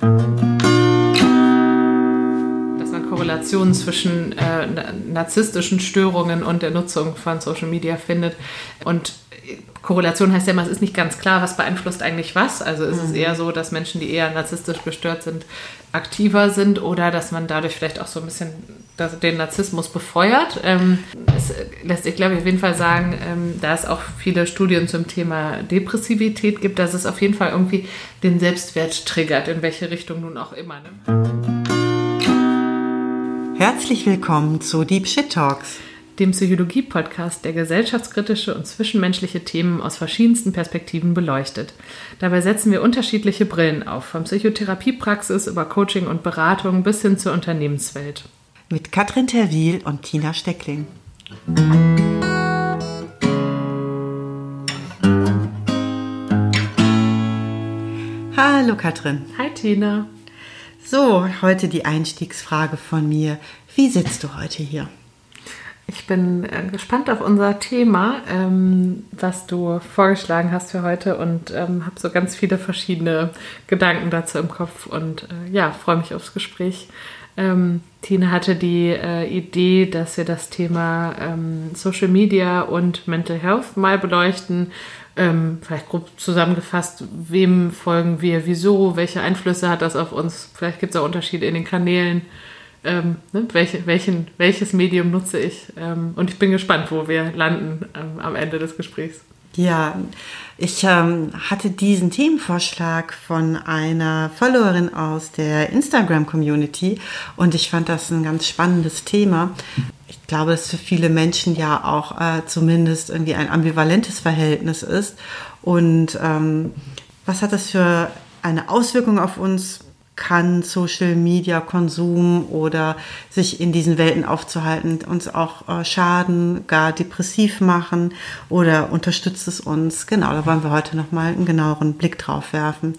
Dass man Korrelationen zwischen äh, narzisstischen Störungen und der Nutzung von Social Media findet. Und Korrelation heißt ja immer, es ist nicht ganz klar, was beeinflusst eigentlich was. Also ist es mhm. eher so, dass Menschen, die eher narzisstisch gestört sind, aktiver sind oder dass man dadurch vielleicht auch so ein bisschen den Narzissmus befeuert. Ähm, es lässt sich, glaube ich, auf jeden Fall sagen, ähm, da es auch viele Studien zum Thema Depressivität gibt, dass es auf jeden Fall irgendwie den Selbstwert triggert, in welche Richtung nun auch immer. Ne? Herzlich willkommen zu Deep Shit Talks dem Psychologie-Podcast, der gesellschaftskritische und zwischenmenschliche Themen aus verschiedensten Perspektiven beleuchtet. Dabei setzen wir unterschiedliche Brillen auf, von Psychotherapiepraxis über Coaching und Beratung bis hin zur Unternehmenswelt. Mit Katrin Terwil und Tina Steckling. Hallo Katrin. Hi Tina. So, heute die Einstiegsfrage von mir. Wie sitzt du heute hier? Ich bin äh, gespannt auf unser Thema, ähm, was du vorgeschlagen hast für heute und ähm, habe so ganz viele verschiedene Gedanken dazu im Kopf und äh, ja, freue mich aufs Gespräch. Ähm, Tina hatte die äh, Idee, dass wir das Thema ähm, Social Media und Mental Health mal beleuchten. Ähm, vielleicht grob zusammengefasst, wem folgen wir, wieso, welche Einflüsse hat das auf uns? Vielleicht gibt es auch Unterschiede in den Kanälen ähm, ne, welche, welchen, welches Medium nutze ich. Ähm, und ich bin gespannt, wo wir landen ähm, am Ende des Gesprächs. Ja, ich ähm, hatte diesen Themenvorschlag von einer Followerin aus der Instagram-Community und ich fand das ein ganz spannendes Thema. Ich glaube, dass für viele Menschen ja auch äh, zumindest irgendwie ein ambivalentes Verhältnis ist. Und ähm, was hat das für eine Auswirkung auf uns? Kann Social Media Konsum oder sich in diesen Welten aufzuhalten uns auch äh, schaden, gar depressiv machen oder unterstützt es uns? Genau, da wollen wir heute nochmal einen genaueren Blick drauf werfen.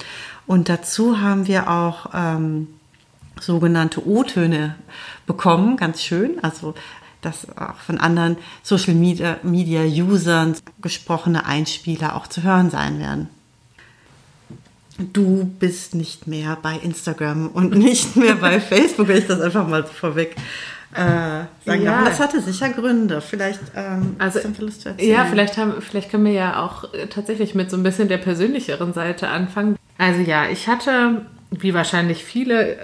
Und dazu haben wir auch ähm, sogenannte O-Töne bekommen, ganz schön. Also dass auch von anderen Social Media, Media Usern gesprochene Einspieler auch zu hören sein werden du bist nicht mehr bei Instagram und nicht mehr bei Facebook, wenn ich das einfach mal vorweg äh, sagen ja. Das hatte sicher Gründe. Vielleicht ähm, also, Lust zu erzählen. Ja, vielleicht, haben, vielleicht können wir ja auch äh, tatsächlich mit so ein bisschen der persönlicheren Seite anfangen. Also ja, ich hatte, wie wahrscheinlich viele, äh,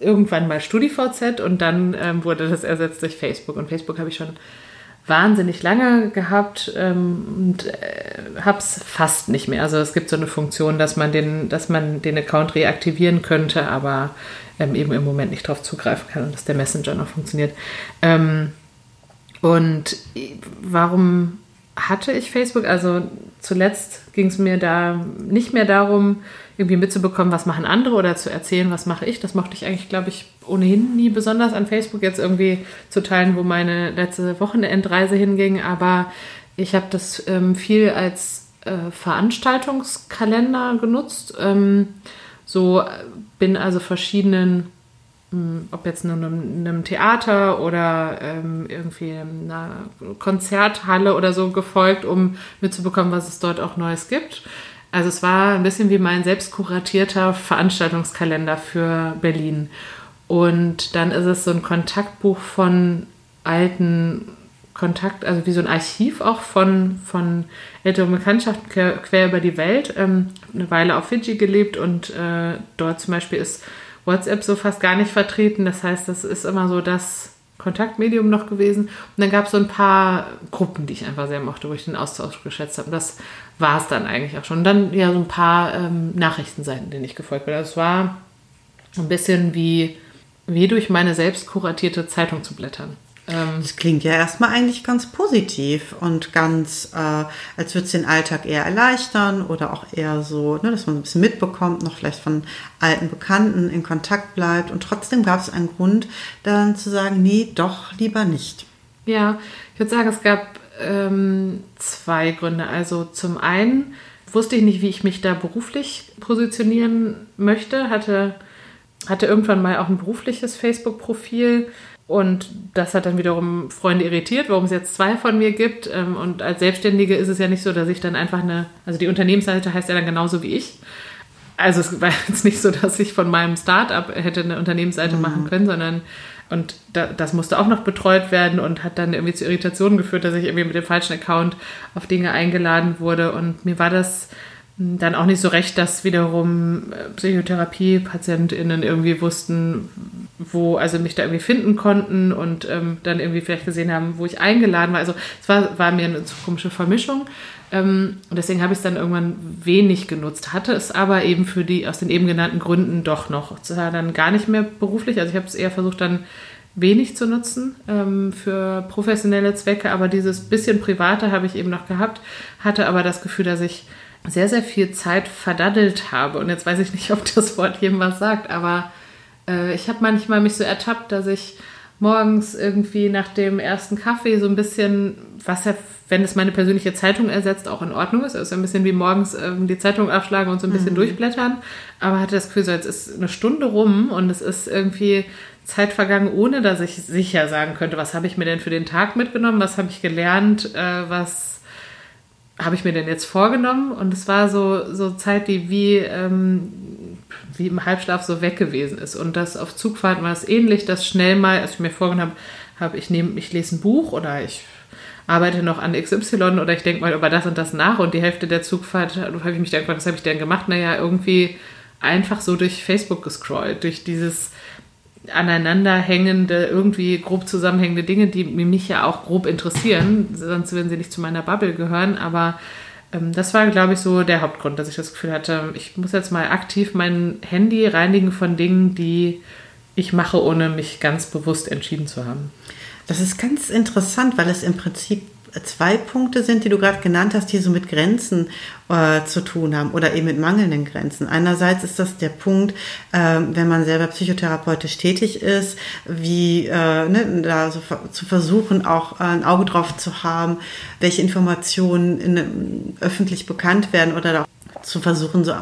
irgendwann mal StudiVZ und dann ähm, wurde das ersetzt durch Facebook. Und Facebook habe ich schon wahnsinnig lange gehabt ähm, und äh, habe es fast nicht mehr. Also es gibt so eine Funktion, dass man den, dass man den Account reaktivieren könnte, aber ähm, eben im Moment nicht darauf zugreifen kann und dass der Messenger noch funktioniert. Ähm, und warum hatte ich Facebook? Also zuletzt ging es mir da nicht mehr darum, irgendwie mitzubekommen, was machen andere oder zu erzählen, was mache ich. Das mochte ich eigentlich, glaube ich, ohnehin nie besonders an Facebook jetzt irgendwie zu teilen, wo meine letzte Wochenendreise hinging. Aber ich habe das ähm, viel als äh, Veranstaltungskalender genutzt. Ähm, so bin also verschiedenen hm, ob jetzt nur einem, einem Theater oder ähm, irgendwie einer Konzerthalle oder so gefolgt, um mitzubekommen, was es dort auch Neues gibt. Also es war ein bisschen wie mein selbst kuratierter Veranstaltungskalender für Berlin. Und dann ist es so ein Kontaktbuch von alten Kontakt, also wie so ein Archiv auch von, von älteren Bekanntschaften quer, über die Welt. Ähm, eine Weile auf Fidschi gelebt und äh, dort zum Beispiel ist WhatsApp so fast gar nicht vertreten. Das heißt, das ist immer so das Kontaktmedium noch gewesen. Und dann gab es so ein paar Gruppen, die ich einfach sehr mochte, wo ich den Austausch geschätzt habe. Und das war es dann eigentlich auch schon. Und dann ja so ein paar ähm, Nachrichtenseiten, denen ich gefolgt bin. Also es war ein bisschen wie, wie durch meine selbst kuratierte Zeitung zu blättern. Ähm, das klingt ja erstmal eigentlich ganz positiv und ganz, äh, als würde es den Alltag eher erleichtern oder auch eher so, ne, dass man ein bisschen mitbekommt, noch vielleicht von alten Bekannten in Kontakt bleibt. Und trotzdem gab es einen Grund, dann zu sagen, nee, doch lieber nicht. Ja, ich würde sagen, es gab ähm, zwei Gründe. Also zum einen wusste ich nicht, wie ich mich da beruflich positionieren möchte, hatte, hatte irgendwann mal auch ein berufliches Facebook-Profil und das hat dann wiederum Freunde irritiert, warum es jetzt zwei von mir gibt. Ähm, und als Selbstständige ist es ja nicht so, dass ich dann einfach eine, also die Unternehmensseite heißt ja dann genauso wie ich. also es war jetzt nicht so, dass ich von meinem Startup hätte eine Unternehmensseite mhm. machen können, sondern und da, das musste auch noch betreut werden und hat dann irgendwie zu Irritationen geführt, dass ich irgendwie mit dem falschen Account auf Dinge eingeladen wurde. Und mir war das dann auch nicht so recht, dass wiederum äh, Psychotherapie-PatientInnen irgendwie wussten, wo, also mich da irgendwie finden konnten und ähm, dann irgendwie vielleicht gesehen haben, wo ich eingeladen war. Also es war, war mir eine komische Vermischung. Ähm, und deswegen habe ich es dann irgendwann wenig genutzt, hatte es aber eben für die, aus den eben genannten Gründen doch noch. Es war dann gar nicht mehr beruflich, also ich habe es eher versucht dann wenig zu nutzen ähm, für professionelle Zwecke, aber dieses bisschen private habe ich eben noch gehabt, hatte aber das Gefühl, dass ich sehr, sehr viel Zeit verdaddelt habe. Und jetzt weiß ich nicht, ob das Wort jedem was sagt, aber äh, ich habe manchmal mich so ertappt, dass ich morgens irgendwie nach dem ersten Kaffee so ein bisschen, was ja, wenn es meine persönliche Zeitung ersetzt, auch in Ordnung ist. Also ein bisschen wie morgens ähm, die Zeitung aufschlagen und so ein bisschen mhm. durchblättern. Aber hatte das Gefühl, so jetzt ist eine Stunde rum und es ist irgendwie Zeit vergangen, ohne dass ich sicher sagen könnte, was habe ich mir denn für den Tag mitgenommen, was habe ich gelernt, äh, was habe ich mir denn jetzt vorgenommen? Und es war so, so Zeit, die wie, ähm, wie im Halbschlaf so weg gewesen ist. Und das auf Zugfahrten war es ähnlich, dass schnell mal, als ich mir vorgenommen habe, ich nehme, ich lese ein Buch oder ich arbeite noch an XY oder ich denke mal über das und das nach und die Hälfte der Zugfahrt habe ich mich dann gefragt, was habe ich denn gemacht? Naja, irgendwie einfach so durch Facebook gescrollt, durch dieses aneinanderhängende, irgendwie grob zusammenhängende Dinge, die mich ja auch grob interessieren, sonst würden sie nicht zu meiner Bubble gehören. Aber ähm, das war, glaube ich, so der Hauptgrund, dass ich das Gefühl hatte, ich muss jetzt mal aktiv mein Handy reinigen von Dingen, die ich mache, ohne mich ganz bewusst entschieden zu haben. Das ist ganz interessant, weil es im Prinzip zwei Punkte sind, die du gerade genannt hast, die so mit Grenzen äh, zu tun haben oder eben mit mangelnden Grenzen. Einerseits ist das der Punkt, äh, wenn man selber psychotherapeutisch tätig ist, wie äh, ne, da so zu versuchen, auch ein Auge drauf zu haben, welche Informationen in, öffentlich bekannt werden oder zu versuchen, so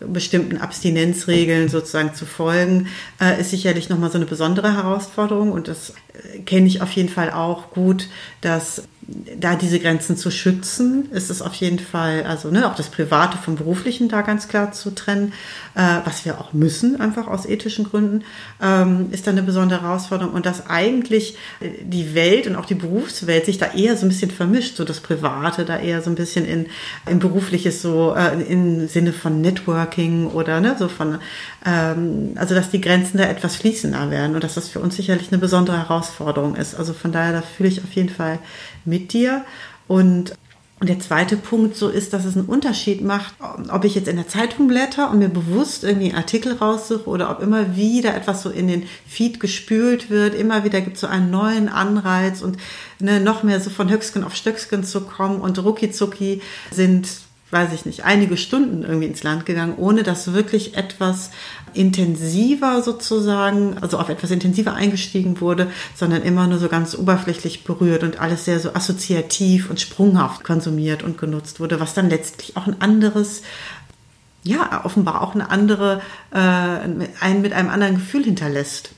bestimmten Abstinenzregeln sozusagen zu folgen, äh, ist sicherlich nochmal so eine besondere Herausforderung. Und das äh, kenne ich auf jeden Fall auch gut, dass da diese Grenzen zu schützen, ist es auf jeden Fall, also ne, auch das Private vom Beruflichen da ganz klar zu trennen, äh, was wir auch müssen, einfach aus ethischen Gründen, ähm, ist dann eine besondere Herausforderung. Und dass eigentlich die Welt und auch die Berufswelt sich da eher so ein bisschen vermischt, so das Private da eher so ein bisschen in, in berufliches, so äh, im Sinne von Networking oder ne, so von, ähm, also dass die Grenzen da etwas fließender werden und dass das für uns sicherlich eine besondere Herausforderung ist. Also von daher, da fühle ich auf jeden Fall mit dir. Und der zweite Punkt so ist, dass es einen Unterschied macht, ob ich jetzt in der Zeitung blätter und mir bewusst irgendwie einen Artikel raussuche oder ob immer wieder etwas so in den Feed gespült wird. Immer wieder gibt es so einen neuen Anreiz und ne, noch mehr so von Höchstgen auf Stöcksken zu kommen und rucki sind weiß ich nicht, einige Stunden irgendwie ins Land gegangen, ohne dass wirklich etwas intensiver sozusagen, also auf etwas intensiver eingestiegen wurde, sondern immer nur so ganz oberflächlich berührt und alles sehr so assoziativ und sprunghaft konsumiert und genutzt wurde, was dann letztlich auch ein anderes ja, offenbar auch eine andere, äh, einen mit einem anderen Gefühl hinterlässt.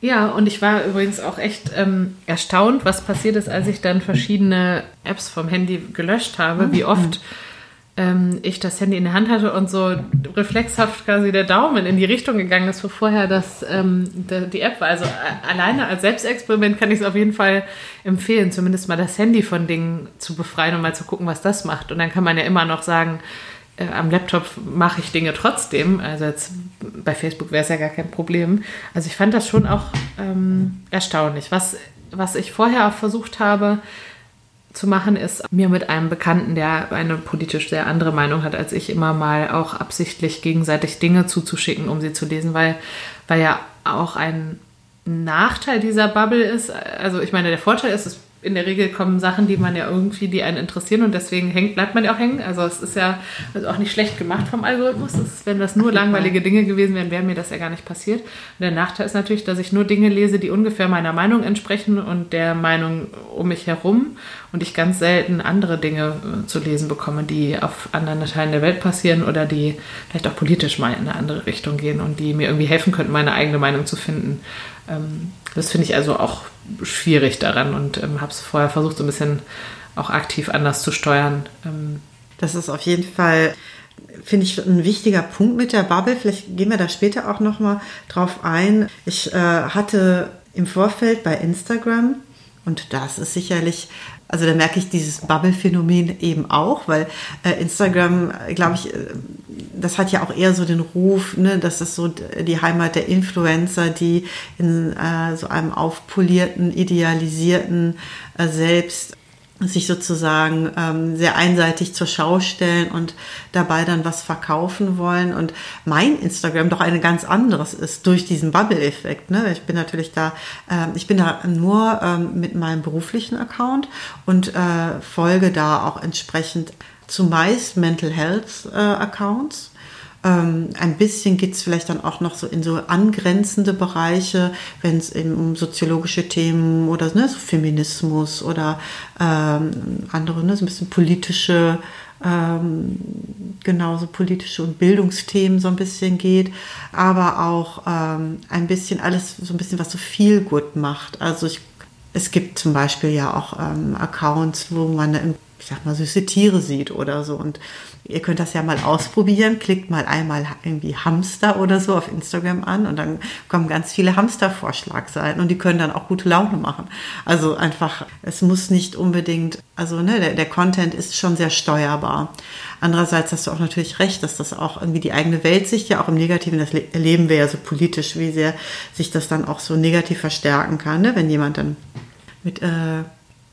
Ja, und ich war übrigens auch echt ähm, erstaunt, was passiert ist, als ich dann verschiedene Apps vom Handy gelöscht habe, wie oft ähm, ich das Handy in der Hand hatte und so reflexhaft quasi der Daumen in die Richtung gegangen ist, wo vorher das, ähm, die App war. Also äh, alleine als Selbstexperiment kann ich es auf jeden Fall empfehlen, zumindest mal das Handy von Dingen zu befreien und mal zu gucken, was das macht. Und dann kann man ja immer noch sagen, äh, am Laptop mache ich Dinge trotzdem. Also jetzt bei Facebook wäre es ja gar kein Problem. Also ich fand das schon auch ähm, erstaunlich. Was, was ich vorher versucht habe, zu machen, ist mir mit einem Bekannten, der eine politisch sehr andere Meinung hat als ich, immer mal auch absichtlich gegenseitig Dinge zuzuschicken, um sie zu lesen, weil, weil ja auch ein Nachteil dieser Bubble ist, also ich meine, der Vorteil ist, es in der Regel kommen Sachen, die man ja irgendwie, die einen interessieren und deswegen hängt, bleibt man ja auch hängen. Also es ist ja also auch nicht schlecht gemacht vom Algorithmus. Ist, wenn das nur langweilige Dinge gewesen wären, wäre mir das ja gar nicht passiert. Und der Nachteil ist natürlich, dass ich nur Dinge lese, die ungefähr meiner Meinung entsprechen und der Meinung um mich herum und ich ganz selten andere Dinge äh, zu lesen bekomme, die auf anderen Teilen der Welt passieren oder die vielleicht auch politisch mal in eine andere Richtung gehen und die mir irgendwie helfen könnten, meine eigene Meinung zu finden. Ähm, das finde ich also auch schwierig daran und ähm, habe es vorher versucht, so ein bisschen auch aktiv anders zu steuern. Ähm. Das ist auf jeden Fall finde ich ein wichtiger Punkt mit der Bubble. Vielleicht gehen wir da später auch noch mal drauf ein. Ich äh, hatte im Vorfeld bei Instagram und das ist sicherlich also da merke ich dieses Bubble-Phänomen eben auch, weil äh, Instagram, glaube ich, äh, das hat ja auch eher so den Ruf, ne, das ist so die Heimat der Influencer, die in äh, so einem aufpolierten, idealisierten äh, Selbst sich sozusagen ähm, sehr einseitig zur Schau stellen und dabei dann was verkaufen wollen. Und mein Instagram doch ein ganz anderes ist durch diesen Bubble-Effekt. Ne? Ich bin natürlich da, ähm, ich bin da nur ähm, mit meinem beruflichen Account und äh, folge da auch entsprechend zumeist Mental Health äh, Accounts ähm, ein bisschen geht es vielleicht dann auch noch so in so angrenzende Bereiche, wenn es eben um soziologische Themen oder ne, so Feminismus oder ähm, andere, ne, so ein bisschen politische, ähm, genauso politische und Bildungsthemen so ein bisschen geht, aber auch ähm, ein bisschen alles, so ein bisschen was so viel gut macht. Also ich, es gibt zum Beispiel ja auch ähm, Accounts, wo man ich sag mal, süße Tiere sieht oder so. Und Ihr könnt das ja mal ausprobieren. Klickt mal einmal irgendwie Hamster oder so auf Instagram an und dann kommen ganz viele Hamster-Vorschlagseiten und die können dann auch gute Laune machen. Also einfach, es muss nicht unbedingt, also ne, der, der Content ist schon sehr steuerbar. Andererseits hast du auch natürlich recht, dass das auch irgendwie die eigene Weltsicht ja auch im Negativen, das erleben wir ja so politisch, wie sehr sich das dann auch so negativ verstärken kann, ne? wenn jemand dann mit äh,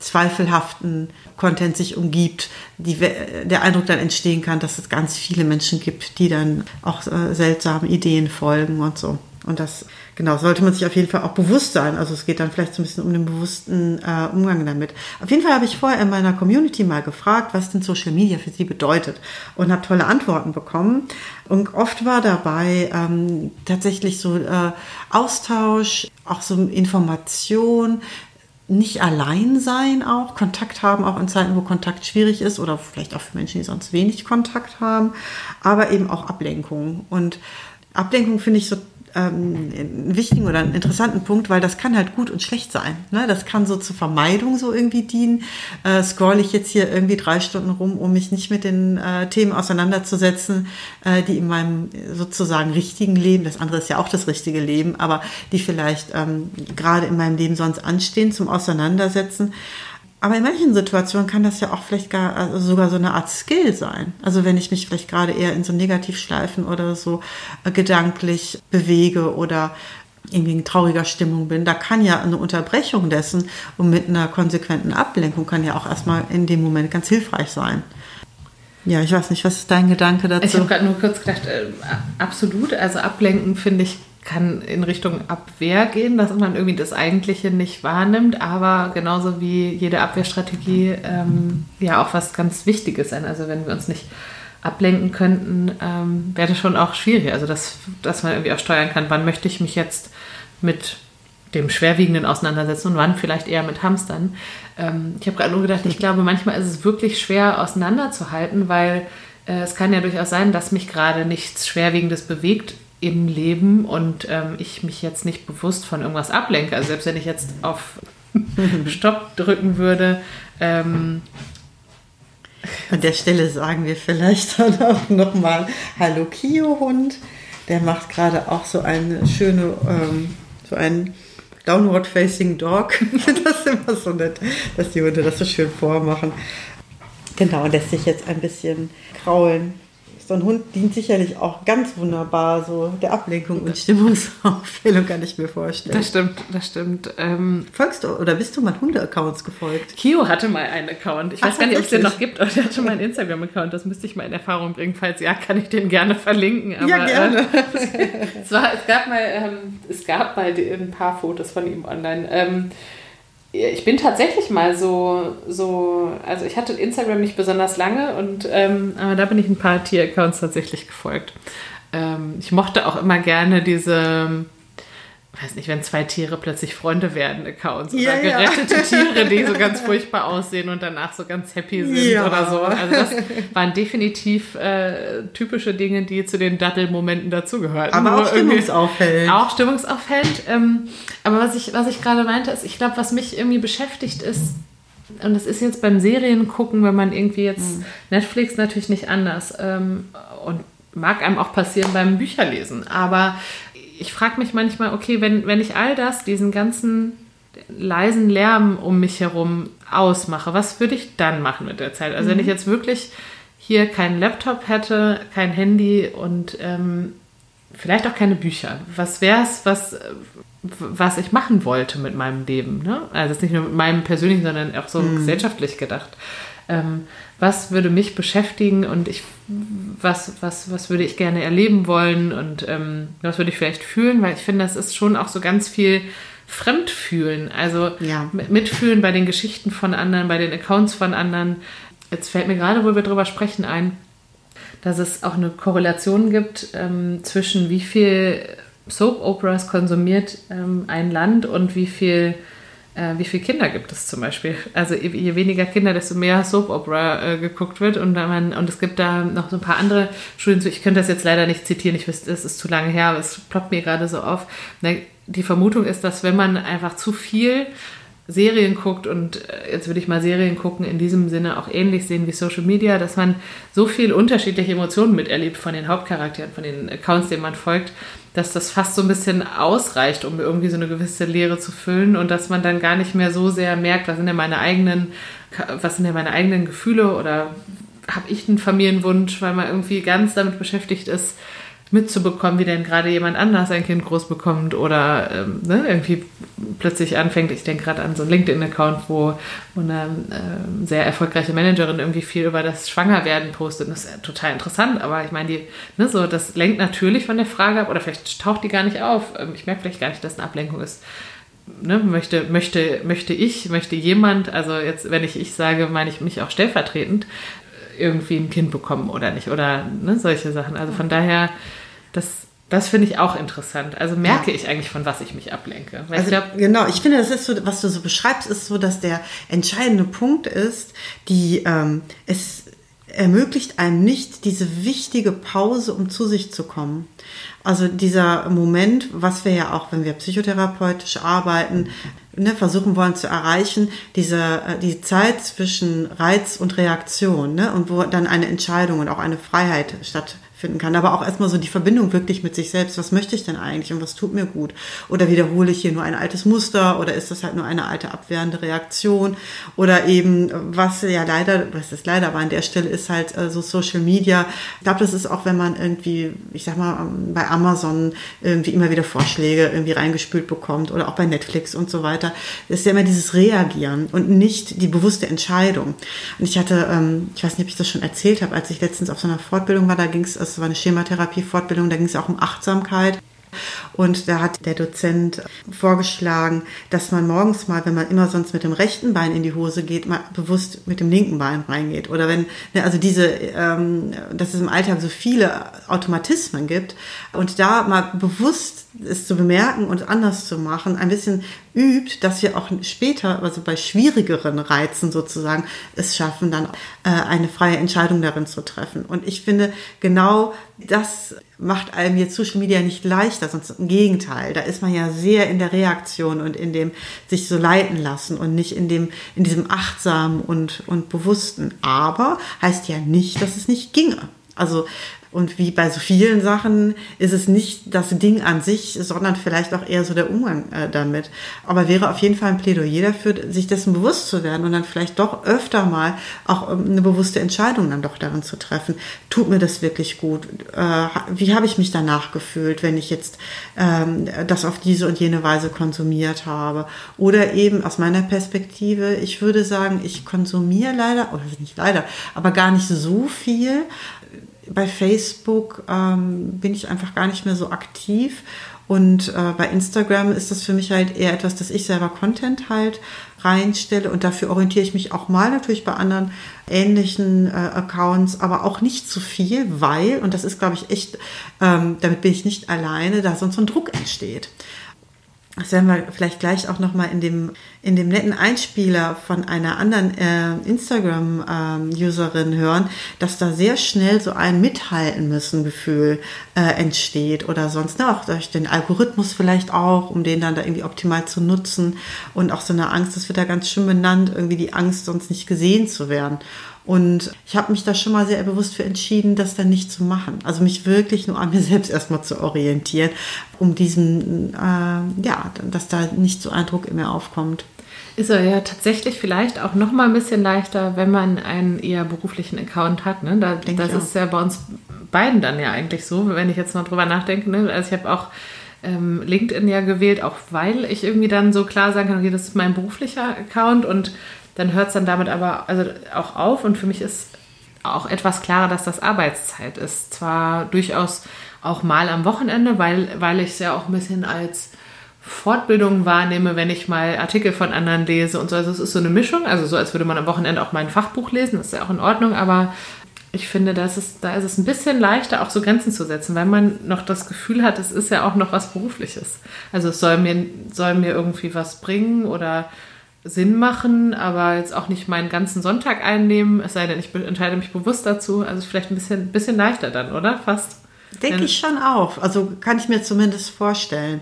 zweifelhaften Content sich umgibt, die, der Eindruck dann entstehen kann, dass es ganz viele Menschen gibt, die dann auch äh, seltsamen Ideen folgen und so. Und das, genau, sollte man sich auf jeden Fall auch bewusst sein. Also es geht dann vielleicht so ein bisschen um den bewussten äh, Umgang damit. Auf jeden Fall habe ich vorher in meiner Community mal gefragt, was denn Social Media für sie bedeutet und habe tolle Antworten bekommen. Und oft war dabei ähm, tatsächlich so äh, Austausch, auch so Information, nicht allein sein auch, Kontakt haben, auch in Zeiten, wo Kontakt schwierig ist oder vielleicht auch für Menschen, die sonst wenig Kontakt haben, aber eben auch Ablenkung. Und Ablenkung finde ich so ähm, einen wichtigen oder einen interessanten Punkt, weil das kann halt gut und schlecht sein. Ne? Das kann so zur Vermeidung so irgendwie dienen. Äh, scroll ich jetzt hier irgendwie drei Stunden rum, um mich nicht mit den äh, Themen auseinanderzusetzen, äh, die in meinem sozusagen richtigen Leben, das andere ist ja auch das richtige Leben, aber die vielleicht ähm, gerade in meinem Leben sonst anstehen zum Auseinandersetzen. Aber in manchen Situationen kann das ja auch vielleicht gar also sogar so eine Art Skill sein. Also wenn ich mich vielleicht gerade eher in so Negativschleifen oder so äh, gedanklich bewege oder irgendwie in trauriger Stimmung bin, da kann ja eine Unterbrechung dessen und mit einer konsequenten Ablenkung kann ja auch erstmal in dem Moment ganz hilfreich sein. Ja, ich weiß nicht, was ist dein Gedanke dazu? Ich habe gerade nur kurz gedacht, äh, absolut, also ablenken finde ich kann in Richtung Abwehr gehen, dass man irgendwie das Eigentliche nicht wahrnimmt, aber genauso wie jede Abwehrstrategie ähm, ja auch was ganz Wichtiges sein. Also wenn wir uns nicht ablenken könnten, ähm, wäre das schon auch schwierig. Also dass, dass man irgendwie auch steuern kann, wann möchte ich mich jetzt mit dem Schwerwiegenden auseinandersetzen und wann vielleicht eher mit Hamstern. Ähm, ich habe gerade nur gedacht, ich glaube, manchmal ist es wirklich schwer auseinanderzuhalten, weil äh, es kann ja durchaus sein, dass mich gerade nichts Schwerwiegendes bewegt im Leben und ähm, ich mich jetzt nicht bewusst von irgendwas ablenke. Also selbst wenn ich jetzt auf Stopp drücken würde. Ähm, An der Stelle sagen wir vielleicht dann auch nochmal Hallo Kio-Hund. Der macht gerade auch so eine schöne, ähm, so ein Downward-Facing Dog. das ist immer so nett, dass die Hunde das so schön vormachen. Genau, und lässt sich jetzt ein bisschen kraulen so ein Hund dient sicherlich auch ganz wunderbar so der Ablenkung und Stimmungsaufhellung, kann ich mir vorstellen. Das stimmt, das stimmt. Ähm, Folgst du oder bist du mal Hunde-Accounts gefolgt? Kio hatte mal einen Account. Ich weiß Ach, gar nicht, ob es den noch gibt, aber der hatte mal einen Instagram-Account. Das müsste ich mal in Erfahrung bringen. Falls ja, kann ich den gerne verlinken. Aber, ja, gerne. Äh, es, war, es, gab mal, ähm, es gab mal ein paar Fotos von ihm online. Ähm, ich bin tatsächlich mal so, so, also ich hatte Instagram nicht besonders lange und ähm, aber da bin ich ein paar Tier-Accounts tatsächlich gefolgt. Ähm, ich mochte auch immer gerne diese weiß nicht, wenn zwei Tiere plötzlich Freunde werden, Accounts oder ja, gerettete ja. Tiere, die so ganz furchtbar aussehen und danach so ganz happy sind ja. oder so. Also das waren definitiv äh, typische Dinge, die zu den Dattelmomenten dazugehören. Aber Nur auch stimmungsaufhellend. Auch stimmungsaufhellend. Ähm, aber was ich, was ich gerade meinte, ist, ich glaube, was mich irgendwie beschäftigt, ist und das ist jetzt beim Serien gucken, wenn man irgendwie jetzt mhm. Netflix natürlich nicht anders ähm, und mag einem auch passieren beim Bücherlesen. Aber ich frage mich manchmal, okay, wenn, wenn ich all das, diesen ganzen leisen Lärm um mich herum ausmache, was würde ich dann machen mit der Zeit? Also mhm. wenn ich jetzt wirklich hier keinen Laptop hätte, kein Handy und ähm, vielleicht auch keine Bücher, was wäre es, was, was ich machen wollte mit meinem Leben? Ne? Also nicht nur mit meinem persönlichen, sondern auch so mhm. gesellschaftlich gedacht. Ähm, was würde mich beschäftigen und ich, was, was, was würde ich gerne erleben wollen und ähm, was würde ich vielleicht fühlen, weil ich finde, das ist schon auch so ganz viel Fremdfühlen, also ja. mitfühlen bei den Geschichten von anderen, bei den Accounts von anderen. Jetzt fällt mir gerade, wo wir drüber sprechen, ein, dass es auch eine Korrelation gibt ähm, zwischen wie viel Soap Operas konsumiert ähm, ein Land und wie viel äh, wie viele Kinder gibt es zum Beispiel. Also je weniger Kinder, desto mehr Soap Opera äh, geguckt wird. Und, man, und es gibt da noch so ein paar andere Studien. Ich könnte das jetzt leider nicht zitieren, ich wüsste, es ist zu lange her, aber es ploppt mir gerade so auf. Die Vermutung ist, dass wenn man einfach zu viel Serien guckt und äh, jetzt würde ich mal Serien gucken, in diesem Sinne auch ähnlich sehen wie Social Media, dass man so viel unterschiedliche Emotionen miterlebt von den Hauptcharakteren, von den Accounts, denen man folgt, dass das fast so ein bisschen ausreicht, um irgendwie so eine gewisse Leere zu füllen und dass man dann gar nicht mehr so sehr merkt, was sind denn meine eigenen, was sind denn meine eigenen Gefühle oder habe ich einen Familienwunsch, weil man irgendwie ganz damit beschäftigt ist, mitzubekommen, wie denn gerade jemand anders ein Kind groß bekommt oder ähm, ne, irgendwie plötzlich anfängt. Ich denke gerade an so einen LinkedIn-Account, wo, eine äh, sehr erfolgreiche Managerin irgendwie viel über das Schwangerwerden postet. das ist total interessant, aber ich meine, die, ne, so, das lenkt natürlich von der Frage ab oder vielleicht taucht die gar nicht auf. Ähm, ich merke vielleicht gar nicht, dass eine Ablenkung ist. Ne, möchte, möchte, möchte ich, möchte jemand, also jetzt, wenn ich ich sage, meine ich mich auch stellvertretend, irgendwie ein Kind bekommen oder nicht oder ne, solche Sachen. Also von daher, das, das finde ich auch interessant. Also merke ja. ich eigentlich, von was ich mich ablenke. Weil also, ich glaub, genau, ich finde, das ist so, was du so beschreibst, ist so, dass der entscheidende Punkt ist, die ähm, es ermöglicht einem nicht diese wichtige Pause, um zu sich zu kommen. Also dieser Moment, was wir ja auch, wenn wir psychotherapeutisch arbeiten, ne, versuchen wollen zu erreichen, diese äh, die Zeit zwischen Reiz und Reaktion, ne, und wo dann eine Entscheidung und auch eine Freiheit statt finden kann. Aber auch erstmal so die Verbindung wirklich mit sich selbst. Was möchte ich denn eigentlich und was tut mir gut? Oder wiederhole ich hier nur ein altes Muster oder ist das halt nur eine alte abwehrende Reaktion? Oder eben, was ja leider, was ist leider, aber an der Stelle ist halt äh, so Social Media. Ich glaube, das ist auch, wenn man irgendwie, ich sag mal, bei Amazon irgendwie immer wieder Vorschläge irgendwie reingespült bekommt oder auch bei Netflix und so weiter. Das ist ja immer dieses Reagieren und nicht die bewusste Entscheidung. Und ich hatte, ähm, ich weiß nicht, ob ich das schon erzählt habe, als ich letztens auf so einer Fortbildung war, da ging es das war eine Schematherapie-Fortbildung, da ging es auch um Achtsamkeit. Und da hat der Dozent vorgeschlagen, dass man morgens mal, wenn man immer sonst mit dem rechten Bein in die Hose geht, mal bewusst mit dem linken Bein reingeht. Oder wenn, ne, also diese, ähm, dass es im Alltag so viele Automatismen gibt und da mal bewusst es zu bemerken und anders zu machen, ein bisschen übt, dass wir auch später, also bei schwierigeren Reizen sozusagen, es schaffen, dann äh, eine freie Entscheidung darin zu treffen. Und ich finde, genau das macht einem jetzt Social Media nicht leichter, sonst im Gegenteil. Da ist man ja sehr in der Reaktion und in dem sich so leiten lassen und nicht in dem, in diesem achtsamen und, und bewussten. Aber heißt ja nicht, dass es nicht ginge. Also und wie bei so vielen Sachen ist es nicht das Ding an sich, sondern vielleicht auch eher so der Umgang äh, damit. Aber wäre auf jeden Fall ein Plädoyer dafür, sich dessen bewusst zu werden und dann vielleicht doch öfter mal auch ähm, eine bewusste Entscheidung dann doch darin zu treffen. Tut mir das wirklich gut? Äh, wie habe ich mich danach gefühlt, wenn ich jetzt ähm, das auf diese und jene Weise konsumiert habe? Oder eben aus meiner Perspektive, ich würde sagen, ich konsumiere leider, oder nicht leider, aber gar nicht so viel bei Facebook ähm, bin ich einfach gar nicht mehr so aktiv. Und äh, bei Instagram ist das für mich halt eher etwas, dass ich selber Content halt reinstelle. Und dafür orientiere ich mich auch mal natürlich bei anderen ähnlichen äh, Accounts, aber auch nicht zu viel, weil, und das ist, glaube ich, echt, ähm, damit bin ich nicht alleine, da sonst so ein Druck entsteht. Das werden wir vielleicht gleich auch nochmal in dem, in dem netten Einspieler von einer anderen äh, Instagram-Userin ähm, hören, dass da sehr schnell so ein Mithalten müssen Gefühl äh, entsteht oder sonst ne, auch durch den Algorithmus vielleicht auch, um den dann da irgendwie optimal zu nutzen und auch so eine Angst, das wird da ganz schön benannt, irgendwie die Angst, sonst nicht gesehen zu werden. Und ich habe mich da schon mal sehr bewusst für entschieden, das dann nicht zu machen. Also mich wirklich nur an mir selbst erstmal zu orientieren, um diesen, äh, ja, dass da nicht so Eindruck in mir aufkommt. Ist er ja tatsächlich vielleicht auch noch mal ein bisschen leichter, wenn man einen eher beruflichen Account hat. Ne? Da, das ist ja bei uns beiden dann ja eigentlich so, wenn ich jetzt mal drüber nachdenke. Ne? Also ich habe auch ähm, LinkedIn ja gewählt, auch weil ich irgendwie dann so klar sagen kann, okay, das ist mein beruflicher Account und dann hört es dann damit aber also auch auf und für mich ist auch etwas klarer, dass das Arbeitszeit ist. Zwar durchaus auch mal am Wochenende, weil, weil ich es ja auch ein bisschen als Fortbildung wahrnehme, wenn ich mal Artikel von anderen lese und so. Also es ist so eine Mischung, also so als würde man am Wochenende auch mal ein Fachbuch lesen, das ist ja auch in Ordnung, aber ich finde, das ist, da ist es ein bisschen leichter, auch so Grenzen zu setzen, weil man noch das Gefühl hat, es ist ja auch noch was Berufliches. Also es soll mir, soll mir irgendwie was bringen oder Sinn machen, aber jetzt auch nicht meinen ganzen Sonntag einnehmen, es sei denn, ich entscheide mich bewusst dazu. Also vielleicht ein bisschen, bisschen leichter dann, oder? Fast. Denke ich schon auch. Also kann ich mir zumindest vorstellen.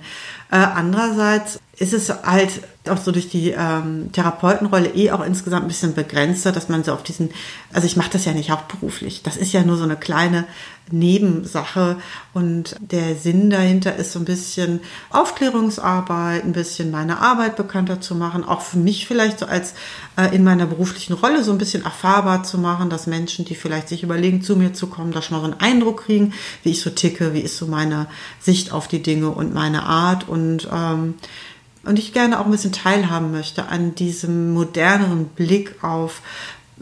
Äh, andererseits ist es halt auch so durch die ähm, Therapeutenrolle eh auch insgesamt ein bisschen begrenzter, dass man so auf diesen, also ich mache das ja nicht hauptberuflich, das ist ja nur so eine kleine Nebensache und der Sinn dahinter ist so ein bisschen Aufklärungsarbeit, ein bisschen meine Arbeit bekannter zu machen, auch für mich vielleicht so als äh, in meiner beruflichen Rolle so ein bisschen erfahrbar zu machen, dass Menschen, die vielleicht sich überlegen, zu mir zu kommen, da schon mal so einen Eindruck kriegen, wie ich so ticke, wie ist so meine Sicht auf die Dinge und meine Art und ähm, und ich gerne auch ein bisschen teilhaben möchte an diesem moderneren Blick auf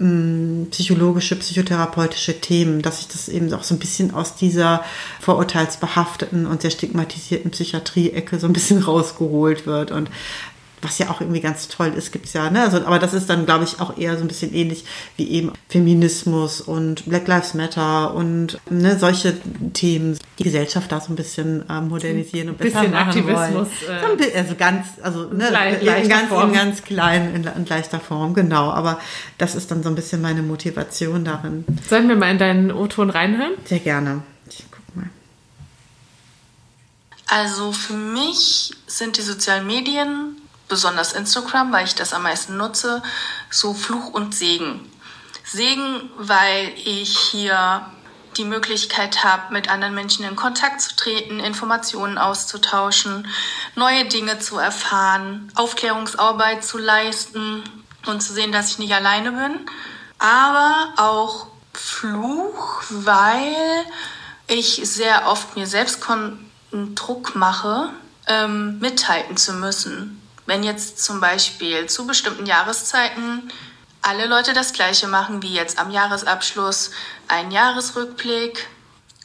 ähm, psychologische, psychotherapeutische Themen, dass sich das eben auch so ein bisschen aus dieser vorurteilsbehafteten und sehr stigmatisierten Psychiatrie-Ecke so ein bisschen rausgeholt wird. Und was ja auch irgendwie ganz toll ist, gibt's ja, ne? Also, aber das ist dann, glaube ich, auch eher so ein bisschen ähnlich wie eben Feminismus und Black Lives Matter und ne, solche Themen, die Gesellschaft da so ein bisschen äh, modernisieren und besser bisschen machen Aktivismus. Wollen. Äh, also ganz, also ne, in, ganz, Form. in ganz klein, in, in leichter Form, genau. Aber das ist dann so ein bisschen meine Motivation darin. Sollen wir mal in deinen O-Ton reinhören? Sehr gerne. Ich guck mal. Also für mich sind die sozialen Medien besonders Instagram, weil ich das am meisten nutze, so Fluch und Segen. Segen, weil ich hier die Möglichkeit habe, mit anderen Menschen in Kontakt zu treten, Informationen auszutauschen, neue Dinge zu erfahren, Aufklärungsarbeit zu leisten und zu sehen, dass ich nicht alleine bin. Aber auch Fluch, weil ich sehr oft mir selbst Druck mache, ähm, mithalten zu müssen. Wenn jetzt zum Beispiel zu bestimmten Jahreszeiten alle Leute das gleiche machen wie jetzt am Jahresabschluss, ein Jahresrückblick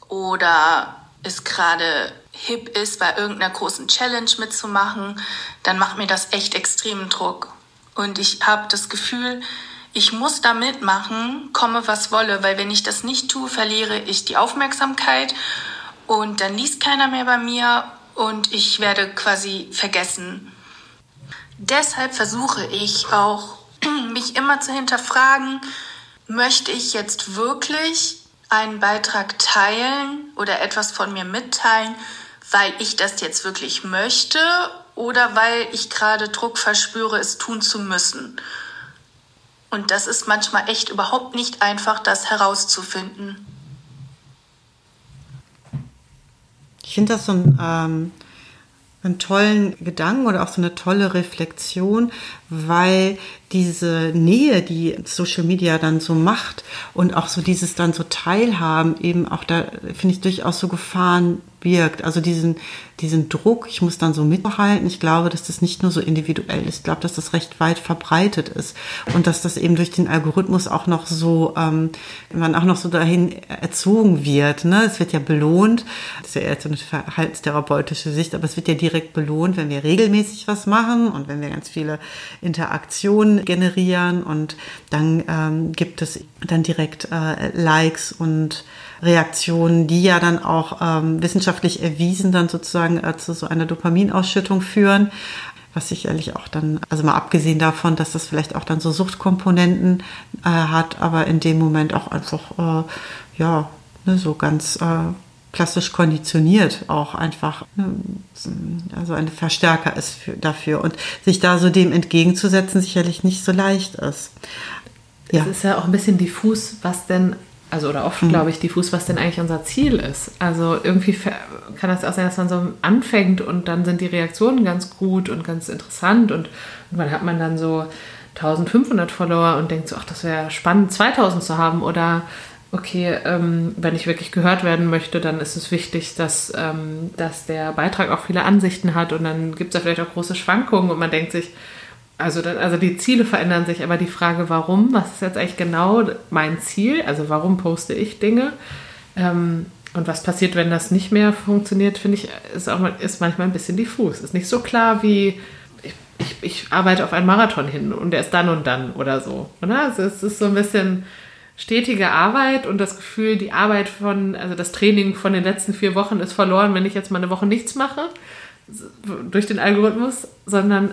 oder es gerade hip ist, bei irgendeiner großen Challenge mitzumachen, dann macht mir das echt extremen Druck. Und ich habe das Gefühl, ich muss da mitmachen, komme was wolle, weil wenn ich das nicht tue, verliere ich die Aufmerksamkeit und dann liest keiner mehr bei mir und ich werde quasi vergessen. Deshalb versuche ich auch, mich immer zu hinterfragen, möchte ich jetzt wirklich einen Beitrag teilen oder etwas von mir mitteilen, weil ich das jetzt wirklich möchte oder weil ich gerade Druck verspüre, es tun zu müssen. Und das ist manchmal echt überhaupt nicht einfach, das herauszufinden. Ich finde das so ein ähm, einen tollen Gedanken oder auch so eine tolle Reflexion, weil diese Nähe, die Social Media dann so macht und auch so dieses dann so Teilhaben eben auch da finde ich durchaus so Gefahren birgt. Also diesen, diesen Druck, ich muss dann so mithalten. Ich glaube, dass das nicht nur so individuell ist. Ich glaube, dass das recht weit verbreitet ist und dass das eben durch den Algorithmus auch noch so, ähm, man auch noch so dahin erzogen wird. Ne? Es wird ja belohnt. Das ist ja eher so eine verhaltenstherapeutische Sicht, aber es wird ja direkt belohnt, wenn wir regelmäßig was machen und wenn wir ganz viele Interaktionen generieren und dann ähm, gibt es dann direkt äh, Likes und Reaktionen, die ja dann auch ähm, wissenschaftlich erwiesen dann sozusagen äh, zu so einer Dopaminausschüttung führen was sicherlich auch dann, also mal abgesehen davon, dass das vielleicht auch dann so Suchtkomponenten äh, hat, aber in dem Moment auch einfach, äh, ja, ne, so ganz äh, klassisch konditioniert auch einfach, ne, also ein Verstärker ist für, dafür und sich da so dem entgegenzusetzen sicherlich nicht so leicht ist. Ja. Es ist ja auch ein bisschen diffus, was denn also oder oft mhm. glaube ich diffus, was denn eigentlich unser Ziel ist. Also irgendwie kann das auch sein, dass man so anfängt und dann sind die Reaktionen ganz gut und ganz interessant und irgendwann hat man dann so 1500 Follower und denkt so, ach, das wäre spannend, 2000 zu haben oder okay, ähm, wenn ich wirklich gehört werden möchte, dann ist es wichtig, dass, ähm, dass der Beitrag auch viele Ansichten hat und dann gibt es ja vielleicht auch große Schwankungen und man denkt sich, also, also die Ziele verändern sich, aber die Frage, warum, was ist jetzt eigentlich genau mein Ziel? Also warum poste ich Dinge? Ähm, und was passiert, wenn das nicht mehr funktioniert, finde ich, ist, auch, ist manchmal ein bisschen diffus. Ist nicht so klar wie, ich, ich, ich, arbeite auf einen Marathon hin und der ist dann und dann oder so. Oder? Also es ist so ein bisschen stetige Arbeit und das Gefühl, die Arbeit von, also das Training von den letzten vier Wochen ist verloren, wenn ich jetzt mal eine Woche nichts mache durch den Algorithmus, sondern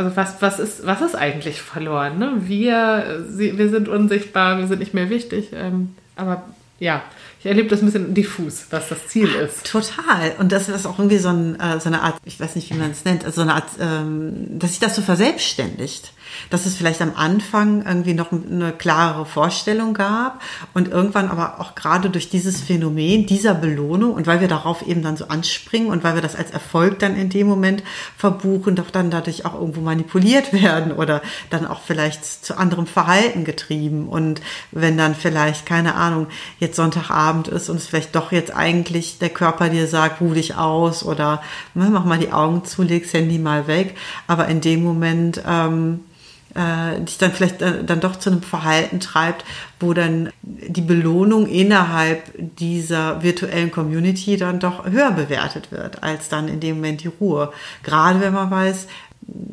also was, was, ist, was ist eigentlich verloren? Ne? Wir, wir sind unsichtbar, wir sind nicht mehr wichtig. Ähm, aber ja, ich erlebe das ein bisschen diffus, was das Ziel ist. Total. Und das ist auch irgendwie so, ein, äh, so eine Art, ich weiß nicht, wie man es nennt, also so eine Art, ähm, dass sich das so verselbstständigt dass es vielleicht am Anfang irgendwie noch eine klarere Vorstellung gab und irgendwann aber auch gerade durch dieses Phänomen dieser Belohnung und weil wir darauf eben dann so anspringen und weil wir das als Erfolg dann in dem Moment verbuchen, doch dann dadurch auch irgendwo manipuliert werden oder dann auch vielleicht zu anderem Verhalten getrieben. Und wenn dann vielleicht, keine Ahnung, jetzt Sonntagabend ist und es vielleicht doch jetzt eigentlich der Körper dir sagt, ruh dich aus oder ne, mach mal die Augen zu, leg's Handy mal weg, aber in dem Moment ähm, äh, dich dann vielleicht äh, dann doch zu einem Verhalten treibt, wo dann die Belohnung innerhalb dieser virtuellen Community dann doch höher bewertet wird, als dann in dem Moment die Ruhe. Gerade wenn man weiß,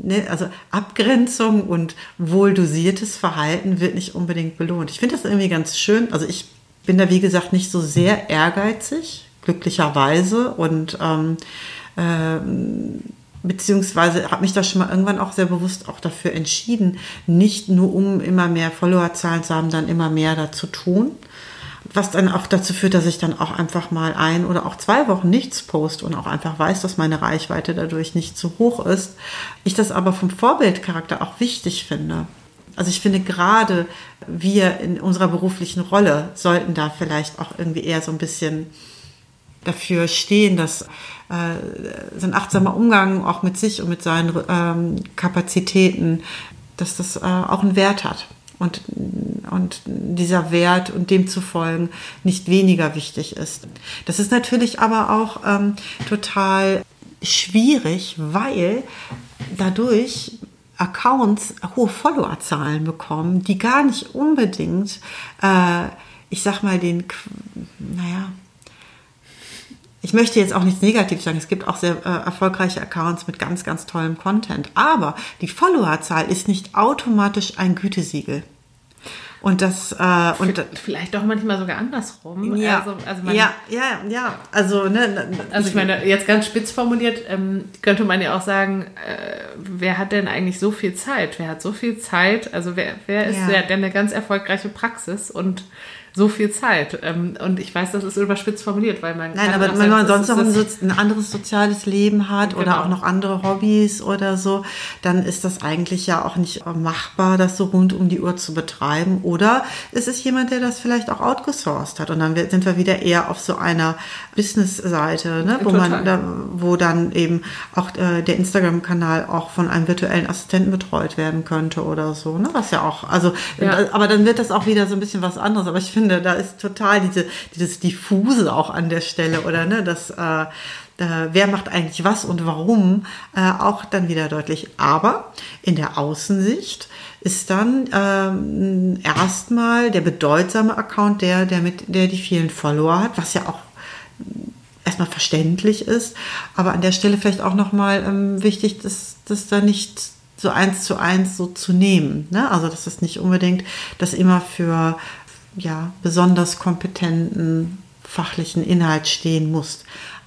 ne, also Abgrenzung und wohl dosiertes Verhalten wird nicht unbedingt belohnt. Ich finde das irgendwie ganz schön. Also ich bin da, wie gesagt, nicht so sehr ehrgeizig, glücklicherweise. Und ähm, äh, beziehungsweise habe mich da schon mal irgendwann auch sehr bewusst auch dafür entschieden, nicht nur um immer mehr Followerzahlen zu haben, dann immer mehr dazu tun. Was dann auch dazu führt, dass ich dann auch einfach mal ein oder auch zwei Wochen nichts poste und auch einfach weiß, dass meine Reichweite dadurch nicht zu hoch ist. Ich das aber vom Vorbildcharakter auch wichtig finde. Also ich finde gerade wir in unserer beruflichen Rolle sollten da vielleicht auch irgendwie eher so ein bisschen dafür stehen, dass äh, so ein achtsamer Umgang auch mit sich und mit seinen ähm, Kapazitäten, dass das äh, auch einen Wert hat. Und, und dieser Wert und dem zu folgen nicht weniger wichtig ist. Das ist natürlich aber auch ähm, total schwierig, weil dadurch Accounts hohe Followerzahlen bekommen, die gar nicht unbedingt, äh, ich sag mal, den, naja, ich möchte jetzt auch nichts Negatives sagen. Es gibt auch sehr äh, erfolgreiche Accounts mit ganz, ganz tollem Content. Aber die Followerzahl ist nicht automatisch ein Gütesiegel. Und das äh, und vielleicht auch manchmal sogar andersrum. Ja, also, also ja, ja, ja. Also ne, also ich meine jetzt ganz spitz formuliert ähm, könnte man ja auch sagen, äh, wer hat denn eigentlich so viel Zeit? Wer hat so viel Zeit? Also wer wer ist ja. der, der eine ganz erfolgreiche Praxis und so viel Zeit. Ähm, und ich weiß, das ist überspitzt formuliert, weil man. Nein, aber wenn man sonst noch ein, ein, anderes soziales Leben hat genau. oder auch noch andere Hobbys oder so, dann ist das eigentlich ja auch nicht machbar, das so rund um die Uhr zu betreiben. Oder ist es jemand, der das vielleicht auch outgesourced hat? Und dann sind wir wieder eher auf so einer Business-Seite, ne? wo man, da, wo dann eben auch äh, der Instagram-Kanal auch von einem virtuellen Assistenten betreut werden könnte oder so, ne? Was ja auch, also, ja. aber dann wird das auch wieder so ein bisschen was anderes. Aber ich finde, finde, da ist total diese, dieses Diffuse auch an der Stelle oder ne, das, äh, wer macht eigentlich was und warum, äh, auch dann wieder deutlich. Aber in der Außensicht ist dann ähm, erstmal der bedeutsame Account der, der mit, der die vielen Follower hat, was ja auch erstmal verständlich ist, aber an der Stelle vielleicht auch nochmal ähm, wichtig, dass das da nicht so eins zu eins so zu nehmen. Ne? Also dass das nicht unbedingt das immer für ja, besonders kompetenten fachlichen Inhalt stehen musst.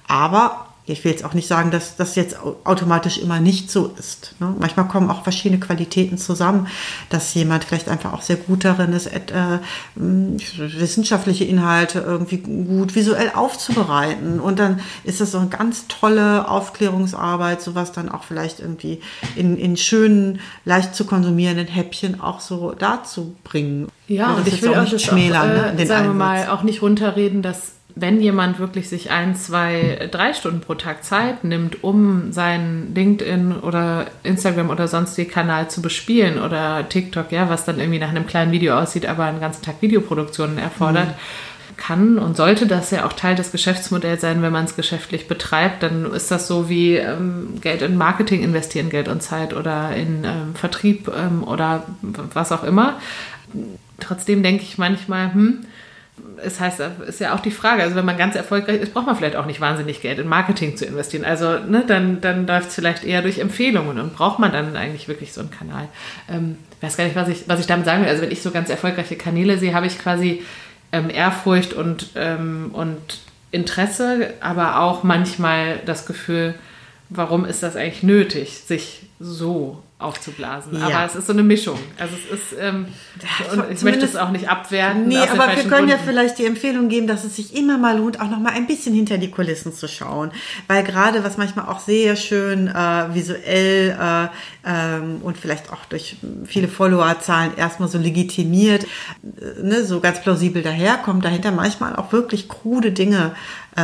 Aber ich will jetzt auch nicht sagen, dass das jetzt automatisch immer nicht so ist. Ne? Manchmal kommen auch verschiedene Qualitäten zusammen, dass jemand vielleicht einfach auch sehr gut darin ist, äh, wissenschaftliche Inhalte irgendwie gut visuell aufzubereiten. Und dann ist das so eine ganz tolle Aufklärungsarbeit, sowas dann auch vielleicht irgendwie in, in schönen, leicht zu konsumierenden Häppchen auch so dazu bringen. Ja, und ich will auch nicht schmälern, auch, äh, ne, sagen wir mal, auch nicht runterreden, dass wenn jemand wirklich sich ein, zwei, drei Stunden pro Tag Zeit nimmt, um seinen LinkedIn oder Instagram oder sonstigen Kanal zu bespielen oder TikTok, ja, was dann irgendwie nach einem kleinen Video aussieht, aber einen ganzen Tag Videoproduktionen erfordert, mhm. kann und sollte das ja auch Teil des Geschäftsmodells sein, wenn man es geschäftlich betreibt, dann ist das so wie ähm, Geld in Marketing investieren, Geld und Zeit oder in ähm, Vertrieb ähm, oder was auch immer. Trotzdem denke ich manchmal, hm, es heißt, ist ja auch die Frage, also wenn man ganz erfolgreich ist, braucht man vielleicht auch nicht wahnsinnig Geld in Marketing zu investieren. Also ne, dann, dann läuft es vielleicht eher durch Empfehlungen und braucht man dann eigentlich wirklich so einen Kanal. Ähm, ich weiß gar nicht, was ich, was ich damit sagen will. Also wenn ich so ganz erfolgreiche Kanäle sehe, habe ich quasi ähm, Ehrfurcht und, ähm, und Interesse, aber auch manchmal das Gefühl, warum ist das eigentlich nötig, sich so aufzublasen. Ja. Aber es ist so eine Mischung. Also es ist, ähm, und ich möchte es auch nicht abwerten. Nee, aber wir können Gründen. ja vielleicht die Empfehlung geben, dass es sich immer mal lohnt, auch noch mal ein bisschen hinter die Kulissen zu schauen. Weil gerade, was manchmal auch sehr schön äh, visuell äh, ähm, und vielleicht auch durch viele Followerzahlen erstmal so legitimiert, äh, ne, so ganz plausibel daherkommt, dahinter manchmal auch wirklich krude Dinge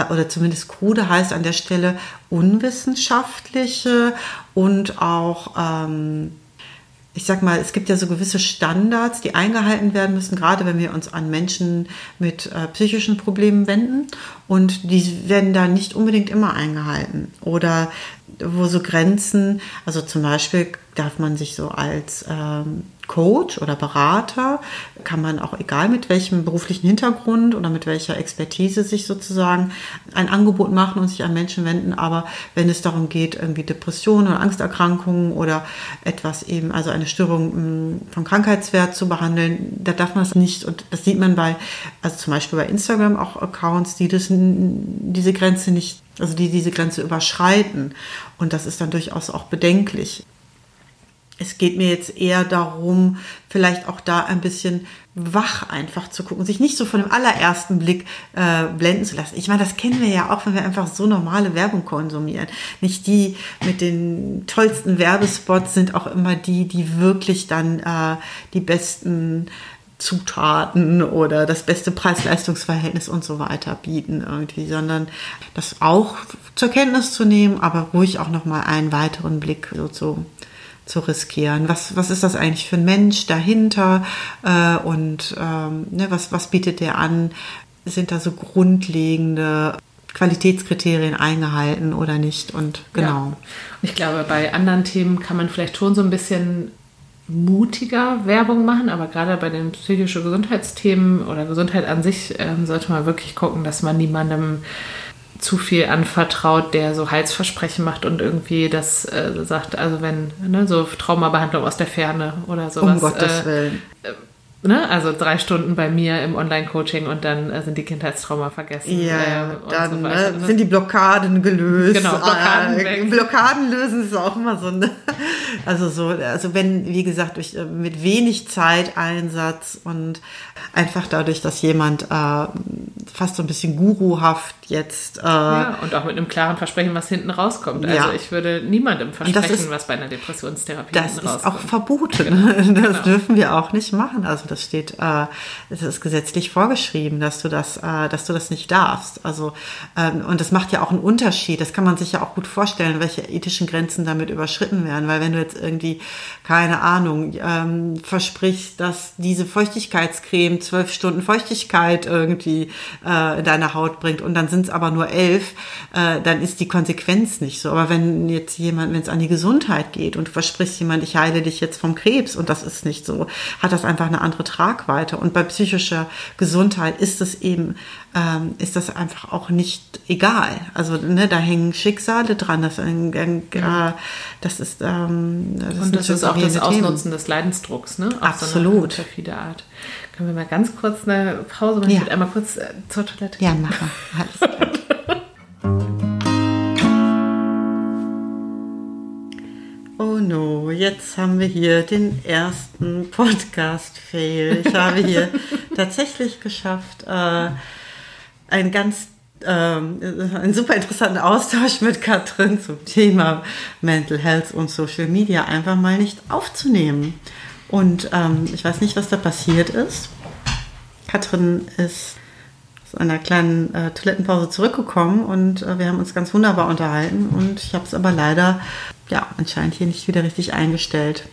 oder zumindest krude heißt an der Stelle unwissenschaftliche und auch, ähm, ich sag mal, es gibt ja so gewisse Standards, die eingehalten werden müssen, gerade wenn wir uns an Menschen mit äh, psychischen Problemen wenden. Und die werden da nicht unbedingt immer eingehalten. Oder wo so Grenzen, also zum Beispiel darf man sich so als ähm, Coach oder Berater, kann man auch egal mit welchem beruflichen Hintergrund oder mit welcher Expertise sich sozusagen ein Angebot machen und sich an Menschen wenden. Aber wenn es darum geht, irgendwie Depressionen oder Angsterkrankungen oder etwas eben, also eine Störung hm, von Krankheitswert zu behandeln, da darf man es nicht. Und das sieht man bei, also zum Beispiel bei Instagram auch Accounts, die das, diese Grenze nicht, also die diese Grenze überschreiten. Und das ist dann durchaus auch bedenklich es geht mir jetzt eher darum, vielleicht auch da ein bisschen wach einfach zu gucken, sich nicht so von dem allerersten Blick äh, blenden zu lassen. Ich meine, das kennen wir ja auch, wenn wir einfach so normale Werbung konsumieren. Nicht die mit den tollsten Werbespots sind auch immer die, die wirklich dann äh, die besten Zutaten oder das beste Preis-Leistungs-Verhältnis und so weiter bieten irgendwie, sondern das auch zur Kenntnis zu nehmen, aber ruhig auch noch mal einen weiteren Blick so zu zu riskieren. Was, was ist das eigentlich für ein Mensch dahinter äh, und ähm, ne, was, was bietet der an? Sind da so grundlegende Qualitätskriterien eingehalten oder nicht? Und genau. Ja. Ich glaube, bei anderen Themen kann man vielleicht schon so ein bisschen mutiger Werbung machen, aber gerade bei den psychischen Gesundheitsthemen oder Gesundheit an sich ähm, sollte man wirklich gucken, dass man niemandem zu viel anvertraut, der so Heilsversprechen macht und irgendwie das äh, sagt, also wenn, ne, so Traumabehandlung aus der Ferne oder sowas. Um Gottes äh, Willen. Ne? Also drei Stunden bei mir im Online-Coaching und dann äh, sind die Kindheitstrauma vergessen. Ja, äh, dann so ne, sind die Blockaden gelöst. Genau, Blockaden, äh, Blockaden lösen ist auch immer so eine, also so, also wenn, wie gesagt, durch, äh, mit wenig Zeiteinsatz und einfach dadurch, dass jemand äh, fast so ein bisschen guruhaft jetzt. Äh, ja, und auch mit einem klaren Versprechen, was hinten rauskommt. Also ja. ich würde niemandem versprechen, ist, was bei einer Depressionstherapie das hinten rauskommt. Das ist auch verboten. Genau. Das genau. dürfen wir auch nicht machen. Also das steht, äh, es ist gesetzlich vorgeschrieben, dass du das, äh, dass du das nicht darfst. Also ähm, und das macht ja auch einen Unterschied. Das kann man sich ja auch gut vorstellen, welche ethischen Grenzen damit überschritten werden. Weil wenn du jetzt irgendwie keine Ahnung ähm, versprichst, dass diese Feuchtigkeitscreme zwölf Stunden Feuchtigkeit irgendwie äh, in deine Haut bringt und dann sind es aber nur elf, äh, dann ist die Konsequenz nicht so. Aber wenn jetzt jemand, wenn es an die Gesundheit geht und du versprichst jemand, ich heile dich jetzt vom Krebs und das ist nicht so, hat das einfach eine andere andere Tragweite. Und bei psychischer Gesundheit ist es eben, ähm, ist das einfach auch nicht egal. Also ne, da hängen Schicksale dran. Das, äh, das ist ähm, das Und das ist auch das Ausnutzen des Leidensdrucks, ne? Auf Absolut. So eine Art. Können wir mal ganz kurz eine Pause machen? Ja. Ich würde einmal kurz äh, zur Toilette. Ja, machen. Alles klar. Oh no, jetzt haben wir hier den ersten Podcast-Fail. Ich habe hier tatsächlich geschafft, äh, einen ganz ähm, einen super interessanten Austausch mit Katrin zum Thema Mental Health und Social Media einfach mal nicht aufzunehmen. Und ähm, ich weiß nicht, was da passiert ist. Katrin ist aus einer kleinen äh, Toilettenpause zurückgekommen und äh, wir haben uns ganz wunderbar unterhalten und ich habe es aber leider ja anscheinend hier nicht wieder richtig eingestellt.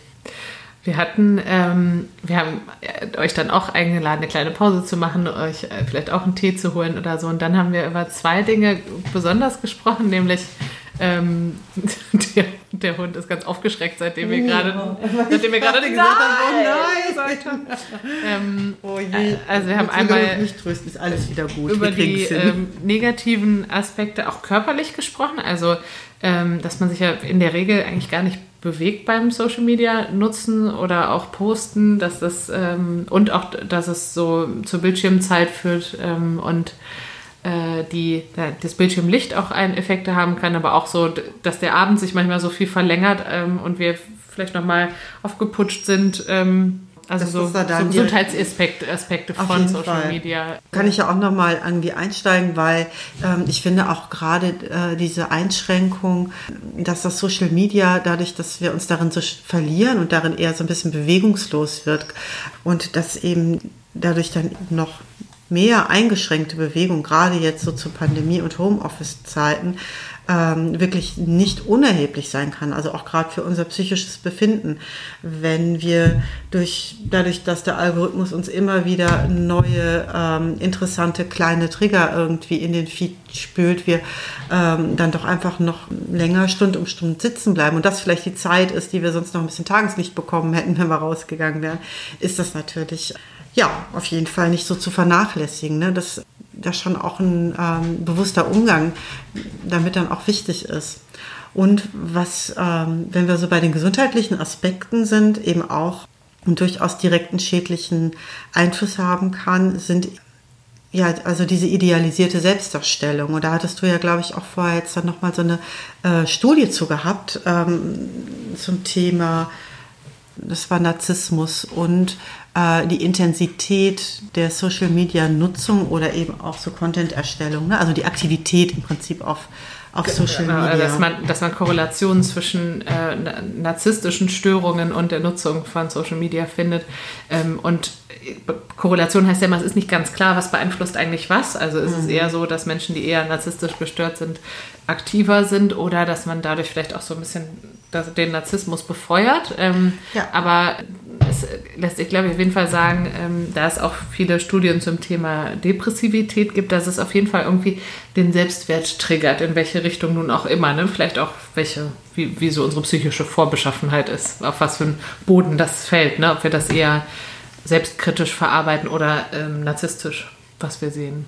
Wir hatten, ähm, wir haben euch dann auch eingeladen, eine kleine Pause zu machen, euch äh, vielleicht auch einen Tee zu holen oder so. Und dann haben wir über zwei Dinge besonders gesprochen, nämlich ähm, der, der, Hund ist ganz aufgeschreckt, seitdem wir gerade, seitdem wir gerade gesagt haben, oh nein, gesagt haben. Ähm, oh je. Also wir haben einmal nicht trösten, ist alles wieder gut. über die ähm, negativen Aspekte auch körperlich gesprochen. Also ähm, dass man sich ja in der Regel eigentlich gar nicht bewegt beim Social Media nutzen oder auch posten, dass das ähm, und auch, dass es so zur Bildschirmzeit führt ähm, und äh, die, das Bildschirmlicht auch einen Effekte haben kann, aber auch so, dass der Abend sich manchmal so viel verlängert ähm, und wir vielleicht nochmal aufgeputscht sind. Ähm, also so, so Gesundheitsaspekte Aspekte von Social Fall. Media. Kann ich ja auch nochmal irgendwie einsteigen, weil ähm, ich finde auch gerade äh, diese Einschränkung, dass das Social Media dadurch, dass wir uns darin so verlieren und darin eher so ein bisschen bewegungslos wird und dass eben dadurch dann noch mehr eingeschränkte Bewegung, gerade jetzt so zu Pandemie- und Homeoffice-Zeiten, ähm, wirklich nicht unerheblich sein kann. Also auch gerade für unser psychisches Befinden, wenn wir durch, dadurch, dass der Algorithmus uns immer wieder neue, ähm, interessante kleine Trigger irgendwie in den Feed spült, wir ähm, dann doch einfach noch länger Stund um Stund sitzen bleiben und das vielleicht die Zeit ist, die wir sonst noch ein bisschen Tageslicht bekommen hätten, wenn wir rausgegangen wären, ist das natürlich ja, auf jeden Fall nicht so zu vernachlässigen. Ne? Dass da schon auch ein ähm, bewusster Umgang damit dann auch wichtig ist. Und was, ähm, wenn wir so bei den gesundheitlichen Aspekten sind, eben auch und durchaus direkten schädlichen Einfluss haben kann, sind ja, also diese idealisierte Selbstdarstellung. Und da hattest du ja, glaube ich, auch vorher jetzt dann nochmal so eine äh, Studie zu gehabt ähm, zum Thema, das war Narzissmus und die Intensität der Social Media Nutzung oder eben auch so Content-Erstellung, ne? also die Aktivität im Prinzip auf, auf Social genau, Media. Dass man, dass man Korrelationen zwischen äh, narzisstischen Störungen und der Nutzung von Social Media findet. Ähm, und Korrelation heißt ja immer, es ist nicht ganz klar, was beeinflusst eigentlich was. Also ist mhm. es eher so, dass Menschen, die eher narzisstisch gestört sind, aktiver sind oder dass man dadurch vielleicht auch so ein bisschen den Narzissmus befeuert. Ähm, ja. Aber es lässt sich, glaube ich, auf jeden Fall sagen, ähm, da es auch viele Studien zum Thema Depressivität gibt, dass es auf jeden Fall irgendwie den Selbstwert triggert, in welche Richtung nun auch immer. Ne? Vielleicht auch welche, wie, wie so unsere psychische Vorbeschaffenheit ist, auf was für einen Boden das fällt, ne? ob wir das eher selbstkritisch verarbeiten oder ähm, narzisstisch, was wir sehen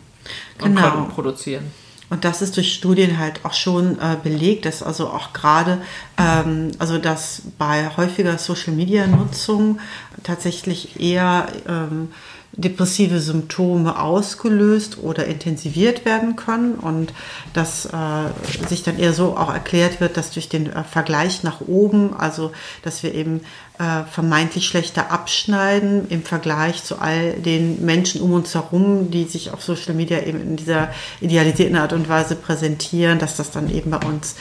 und genau. produzieren. Und das ist durch Studien halt auch schon äh, belegt, dass also auch gerade, ähm, also dass bei häufiger Social-Media-Nutzung tatsächlich eher ähm, depressive Symptome ausgelöst oder intensiviert werden können und dass äh, sich dann eher so auch erklärt wird, dass durch den äh, Vergleich nach oben, also dass wir eben äh, vermeintlich schlechter abschneiden im Vergleich zu all den Menschen um uns herum, die sich auf Social Media eben in dieser idealisierten Art und Weise präsentieren, dass das dann eben bei uns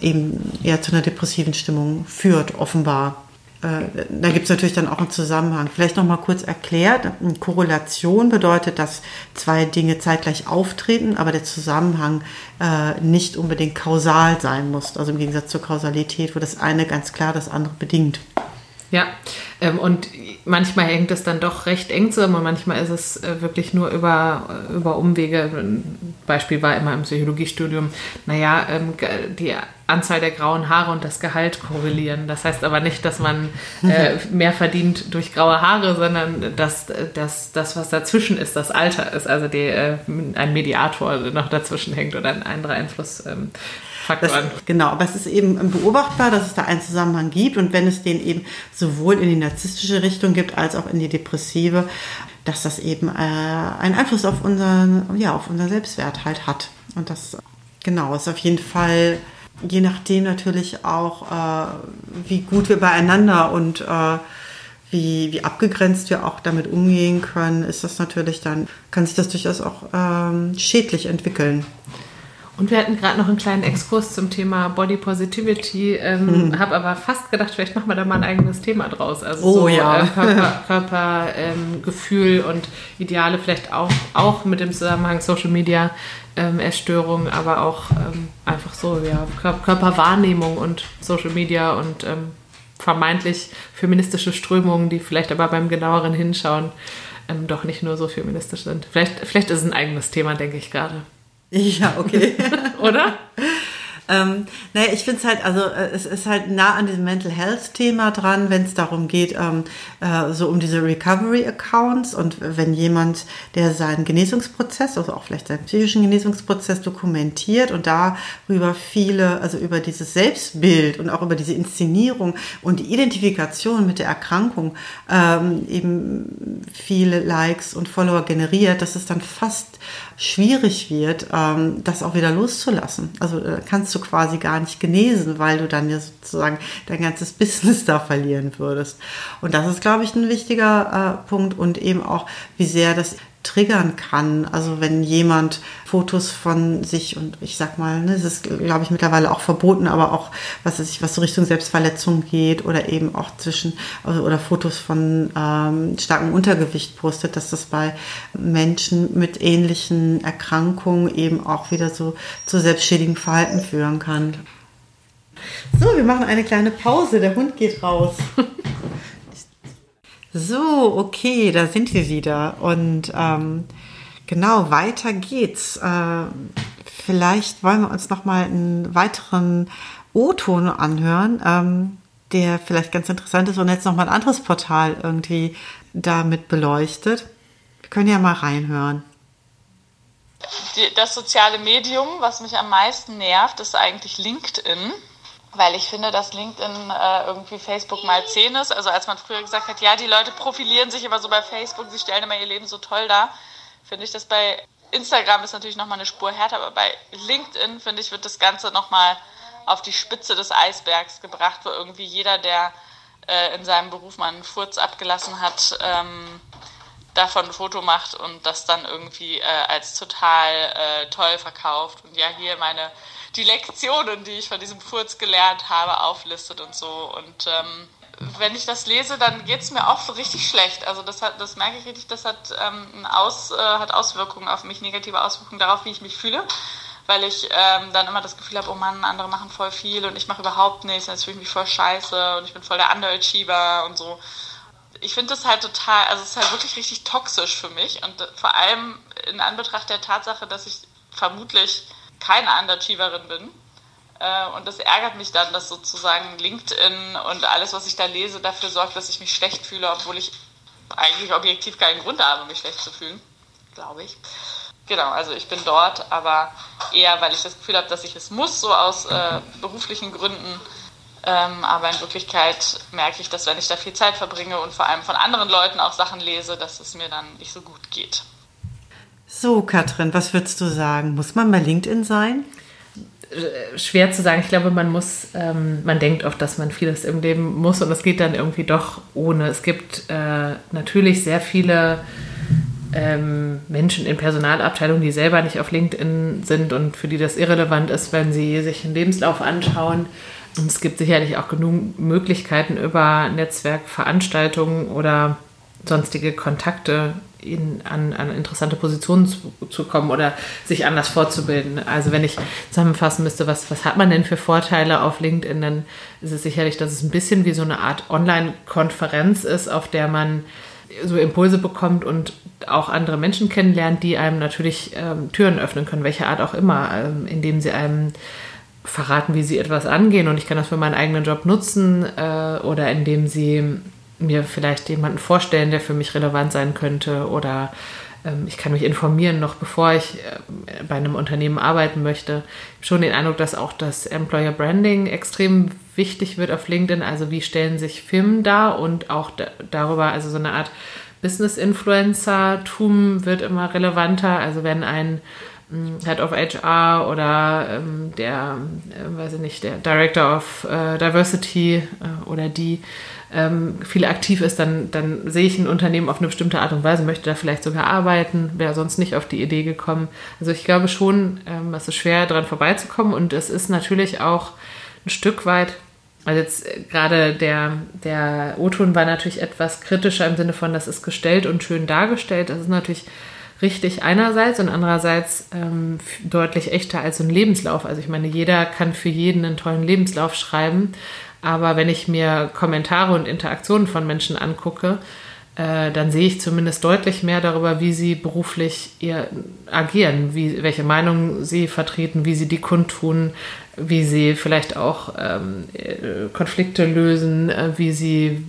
eben eher zu einer depressiven Stimmung führt, offenbar. Äh, da gibt es natürlich dann auch einen Zusammenhang. Vielleicht noch mal kurz erklärt. Eine Korrelation bedeutet, dass zwei Dinge zeitgleich auftreten, aber der Zusammenhang äh, nicht unbedingt kausal sein muss. Also im Gegensatz zur Kausalität, wo das eine ganz klar das andere bedingt. Ja, ähm, und manchmal hängt es dann doch recht eng zusammen und manchmal ist es äh, wirklich nur über, äh, über Umwege. Ein Beispiel war immer im Psychologiestudium, naja, ähm, die Anzahl der grauen Haare und das Gehalt korrelieren. Das heißt aber nicht, dass man äh, mehr verdient durch graue Haare, sondern dass, dass das, was dazwischen ist, das Alter ist, also die, ein Mediator noch dazwischen hängt oder ein anderer Einfluss. Faktoren. Das, genau, aber es ist eben beobachtbar, dass es da einen Zusammenhang gibt und wenn es den eben sowohl in die narzisstische Richtung gibt als auch in die depressive, dass das eben äh, einen Einfluss auf unseren, ja, auf unseren Selbstwert halt hat. Und das, genau, ist auf jeden Fall je nachdem natürlich auch, äh, wie gut wir beieinander und äh, wie, wie abgegrenzt wir auch damit umgehen können, ist das natürlich dann, kann sich das durchaus auch ähm, schädlich entwickeln. Und wir hatten gerade noch einen kleinen Exkurs zum Thema Body Positivity, ähm, mhm. habe aber fast gedacht, vielleicht machen wir da mal ein eigenes Thema draus. Also oh, so ja. äh, Körper, Körpergefühl ähm, und Ideale, vielleicht auch, auch mit dem Zusammenhang Social Media ähm, Erstörung, aber auch ähm, einfach so, ja, Körperwahrnehmung und Social Media und ähm, vermeintlich feministische Strömungen, die vielleicht aber beim genaueren Hinschauen ähm, doch nicht nur so feministisch sind. Vielleicht, vielleicht ist es ein eigenes Thema, denke ich gerade. Ja, okay. Oder? Ähm, naja, ich finde es halt, also äh, es ist halt nah an diesem Mental Health Thema dran, wenn es darum geht, ähm, äh, so um diese Recovery Accounts und wenn jemand, der seinen Genesungsprozess, also auch vielleicht seinen psychischen Genesungsprozess dokumentiert und darüber viele, also über dieses Selbstbild und auch über diese Inszenierung und die Identifikation mit der Erkrankung ähm, eben viele Likes und Follower generiert, dass es dann fast schwierig wird, ähm, das auch wieder loszulassen. Also äh, kannst du quasi gar nicht genesen, weil du dann ja sozusagen dein ganzes Business da verlieren würdest. Und das ist, glaube ich, ein wichtiger äh, Punkt und eben auch, wie sehr das triggern kann. Also wenn jemand Fotos von sich und ich sag mal, ne, das ist glaube ich mittlerweile auch verboten, aber auch was ist, was so Richtung Selbstverletzung geht oder eben auch zwischen also, oder Fotos von ähm, starkem Untergewicht postet, dass das bei Menschen mit ähnlichen Erkrankungen eben auch wieder so zu selbstschädigen Verhalten führen kann. So, wir machen eine kleine Pause. Der Hund geht raus. So, okay, da sind wir wieder. Und ähm, genau, weiter geht's. Äh, vielleicht wollen wir uns noch mal einen weiteren O-Ton anhören, ähm, der vielleicht ganz interessant ist und jetzt noch mal ein anderes Portal irgendwie damit beleuchtet. Wir können ja mal reinhören. das soziale Medium, was mich am meisten nervt, ist eigentlich LinkedIn weil ich finde, dass LinkedIn äh, irgendwie Facebook mal 10 ist. Also als man früher gesagt hat, ja, die Leute profilieren sich immer so bei Facebook, sie stellen immer ihr Leben so toll dar, finde ich das bei Instagram ist natürlich nochmal eine Spur härter, aber bei LinkedIn, finde ich, wird das Ganze nochmal auf die Spitze des Eisbergs gebracht, wo irgendwie jeder, der äh, in seinem Beruf mal einen Furz abgelassen hat, ähm, davon ein Foto macht und das dann irgendwie äh, als total äh, toll verkauft. Und ja, hier meine die Lektionen, die ich von diesem Furz gelernt habe, auflistet und so. Und ähm, wenn ich das lese, dann geht es mir auch so richtig schlecht. Also das, hat, das merke ich richtig, das hat, ähm, Aus, äh, hat Auswirkungen auf mich, negative Auswirkungen darauf, wie ich mich fühle. Weil ich ähm, dann immer das Gefühl habe, oh Mann, andere machen voll viel und ich mache überhaupt nichts, jetzt fühle ich mich voll scheiße und ich bin voll der Underachiever und so. Ich finde das halt total, also es ist halt wirklich richtig toxisch für mich und vor allem in Anbetracht der Tatsache, dass ich vermutlich keine Underachieverin bin. Äh, und das ärgert mich dann, dass sozusagen LinkedIn und alles, was ich da lese, dafür sorgt, dass ich mich schlecht fühle, obwohl ich eigentlich objektiv keinen Grund habe, mich schlecht zu fühlen. Glaube ich. Genau, also ich bin dort, aber eher, weil ich das Gefühl habe, dass ich es muss, so aus äh, beruflichen Gründen. Ähm, aber in Wirklichkeit merke ich, dass wenn ich da viel Zeit verbringe und vor allem von anderen Leuten auch Sachen lese, dass es mir dann nicht so gut geht. So, Katrin, was würdest du sagen? Muss man bei LinkedIn sein? Äh, schwer zu sagen. Ich glaube, man muss, ähm, man denkt oft, dass man vieles im Leben muss und es geht dann irgendwie doch ohne. Es gibt äh, natürlich sehr viele ähm, Menschen in Personalabteilungen, die selber nicht auf LinkedIn sind und für die das irrelevant ist, wenn sie sich einen Lebenslauf anschauen. Und es gibt sicherlich auch genug Möglichkeiten über Netzwerkveranstaltungen oder sonstige Kontakte in, an, an interessante Positionen zu, zu, kommen oder sich anders fortzubilden. Also wenn ich zusammenfassen müsste, was, was hat man denn für Vorteile auf LinkedIn, dann ist es sicherlich, dass es ein bisschen wie so eine Art Online-Konferenz ist, auf der man so Impulse bekommt und auch andere Menschen kennenlernt, die einem natürlich ähm, Türen öffnen können, welche Art auch immer, ähm, indem sie einem verraten, wie sie etwas angehen und ich kann das für meinen eigenen Job nutzen äh, oder indem sie mir vielleicht jemanden vorstellen, der für mich relevant sein könnte oder ähm, ich kann mich informieren, noch bevor ich äh, bei einem Unternehmen arbeiten möchte. Schon den Eindruck, dass auch das Employer Branding extrem wichtig wird auf LinkedIn. Also wie stellen sich Firmen dar und auch darüber, also so eine Art Business-Influencer-Tum wird immer relevanter. Also wenn ein Head of HR oder ähm, der, äh, weiß ich nicht, der Director of äh, Diversity äh, oder die ähm, viel aktiv ist, dann, dann sehe ich ein Unternehmen auf eine bestimmte Art und Weise, möchte da vielleicht sogar arbeiten, wäre sonst nicht auf die Idee gekommen. Also ich glaube schon, ähm, es ist schwer, daran vorbeizukommen und es ist natürlich auch ein Stück weit also jetzt äh, gerade der, der O-Ton war natürlich etwas kritischer im Sinne von, das ist gestellt und schön dargestellt. Das ist natürlich richtig einerseits und andererseits ähm, deutlich echter als ein Lebenslauf. Also ich meine, jeder kann für jeden einen tollen Lebenslauf schreiben, aber wenn ich mir Kommentare und Interaktionen von Menschen angucke, äh, dann sehe ich zumindest deutlich mehr darüber, wie sie beruflich ihr agieren, wie, welche Meinungen sie vertreten, wie sie die kundtun, wie sie vielleicht auch ähm, äh, Konflikte lösen, äh, wie sie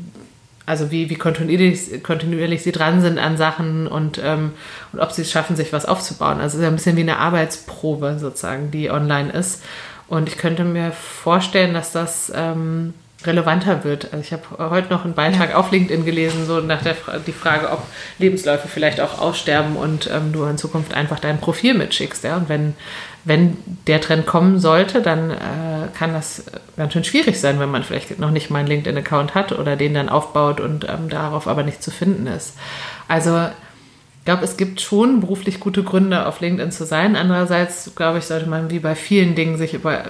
also wie, wie kontinuierlich, kontinuierlich sie dran sind an Sachen und, ähm, und ob sie es schaffen, sich was aufzubauen. Also es ist ein bisschen wie eine Arbeitsprobe sozusagen, die online ist. Und ich könnte mir vorstellen, dass das ähm, relevanter wird. Also ich habe heute noch einen Beitrag ja. auf LinkedIn gelesen, so nach der die Frage, ob Lebensläufe vielleicht auch aussterben und ähm, du in Zukunft einfach dein Profil mitschickst. Ja? Und wenn, wenn der Trend kommen sollte, dann äh, kann das ganz schön schwierig sein, wenn man vielleicht noch nicht mal einen LinkedIn-Account hat oder den dann aufbaut und ähm, darauf aber nicht zu finden ist. Also ich glaube, es gibt schon beruflich gute Gründe, auf LinkedIn zu sein. Andererseits, glaube ich, sollte man wie bei vielen Dingen sich über,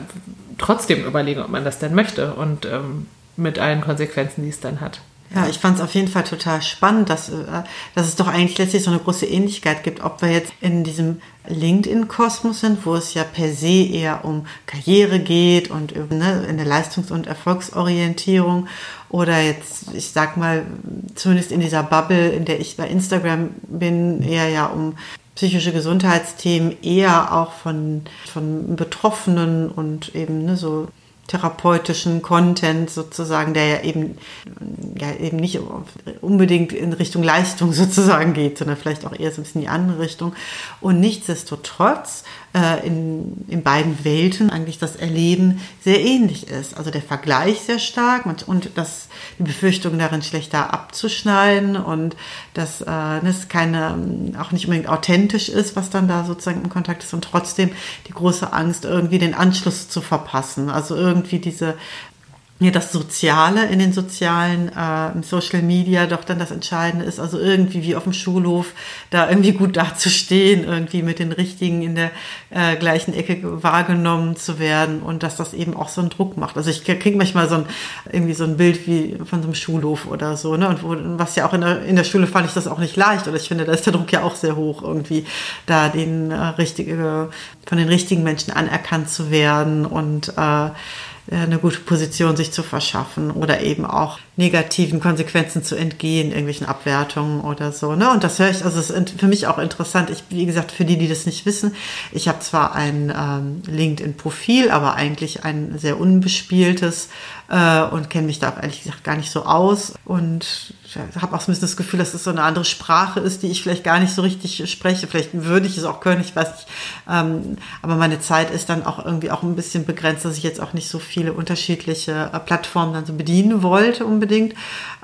trotzdem überlegen, ob man das denn möchte und ähm, mit allen Konsequenzen, die es dann hat. Ja, ich fand es auf jeden Fall total spannend, dass, äh, dass es doch eigentlich letztlich so eine große Ähnlichkeit gibt, ob wir jetzt in diesem LinkedIn-Kosmos sind, wo es ja per se eher um Karriere geht und ne, in der Leistungs- und Erfolgsorientierung oder jetzt, ich sag mal, zumindest in dieser Bubble, in der ich bei Instagram bin, eher ja um psychische Gesundheitsthemen, eher auch von, von Betroffenen und eben ne, so therapeutischen Content sozusagen, der ja eben, ja eben nicht unbedingt in Richtung Leistung sozusagen geht, sondern vielleicht auch eher so ein bisschen in die andere Richtung. Und nichtsdestotrotz äh, in, in beiden Welten eigentlich das Erleben sehr ähnlich ist. Also der Vergleich sehr stark und, und das, die Befürchtung darin schlechter abzuschneiden und dass äh, das keine, auch nicht unbedingt authentisch ist, was dann da sozusagen im Kontakt ist und trotzdem die große Angst, irgendwie den Anschluss zu verpassen. Also irgendwie diese ja, das Soziale in den sozialen äh, Social Media doch dann das Entscheidende ist, also irgendwie wie auf dem Schulhof da irgendwie gut dazustehen, irgendwie mit den Richtigen in der äh, gleichen Ecke wahrgenommen zu werden und dass das eben auch so einen Druck macht. Also ich kriege manchmal so ein irgendwie so ein Bild wie von so einem Schulhof oder so, ne? Und wo, was ja auch in der, in der Schule fand ich das auch nicht leicht oder ich finde, da ist der Druck ja auch sehr hoch, irgendwie da den äh, richtige, von den richtigen Menschen anerkannt zu werden und äh, eine gute Position sich zu verschaffen oder eben auch negativen Konsequenzen zu entgehen, irgendwelchen Abwertungen oder so. Ne? Und das höre ich, also es ist für mich auch interessant. Ich, wie gesagt, für die, die das nicht wissen, ich habe zwar ein ähm, LinkedIn-Profil, aber eigentlich ein sehr unbespieltes äh, und kenne mich da ehrlich gesagt gar nicht so aus und habe auch so ein bisschen das Gefühl, dass es so eine andere Sprache ist, die ich vielleicht gar nicht so richtig spreche. Vielleicht würde ich es auch können, ich weiß nicht. Ähm, aber meine Zeit ist dann auch irgendwie auch ein bisschen begrenzt, dass ich jetzt auch nicht so viele unterschiedliche äh, Plattformen dann so bedienen wollte unbedingt.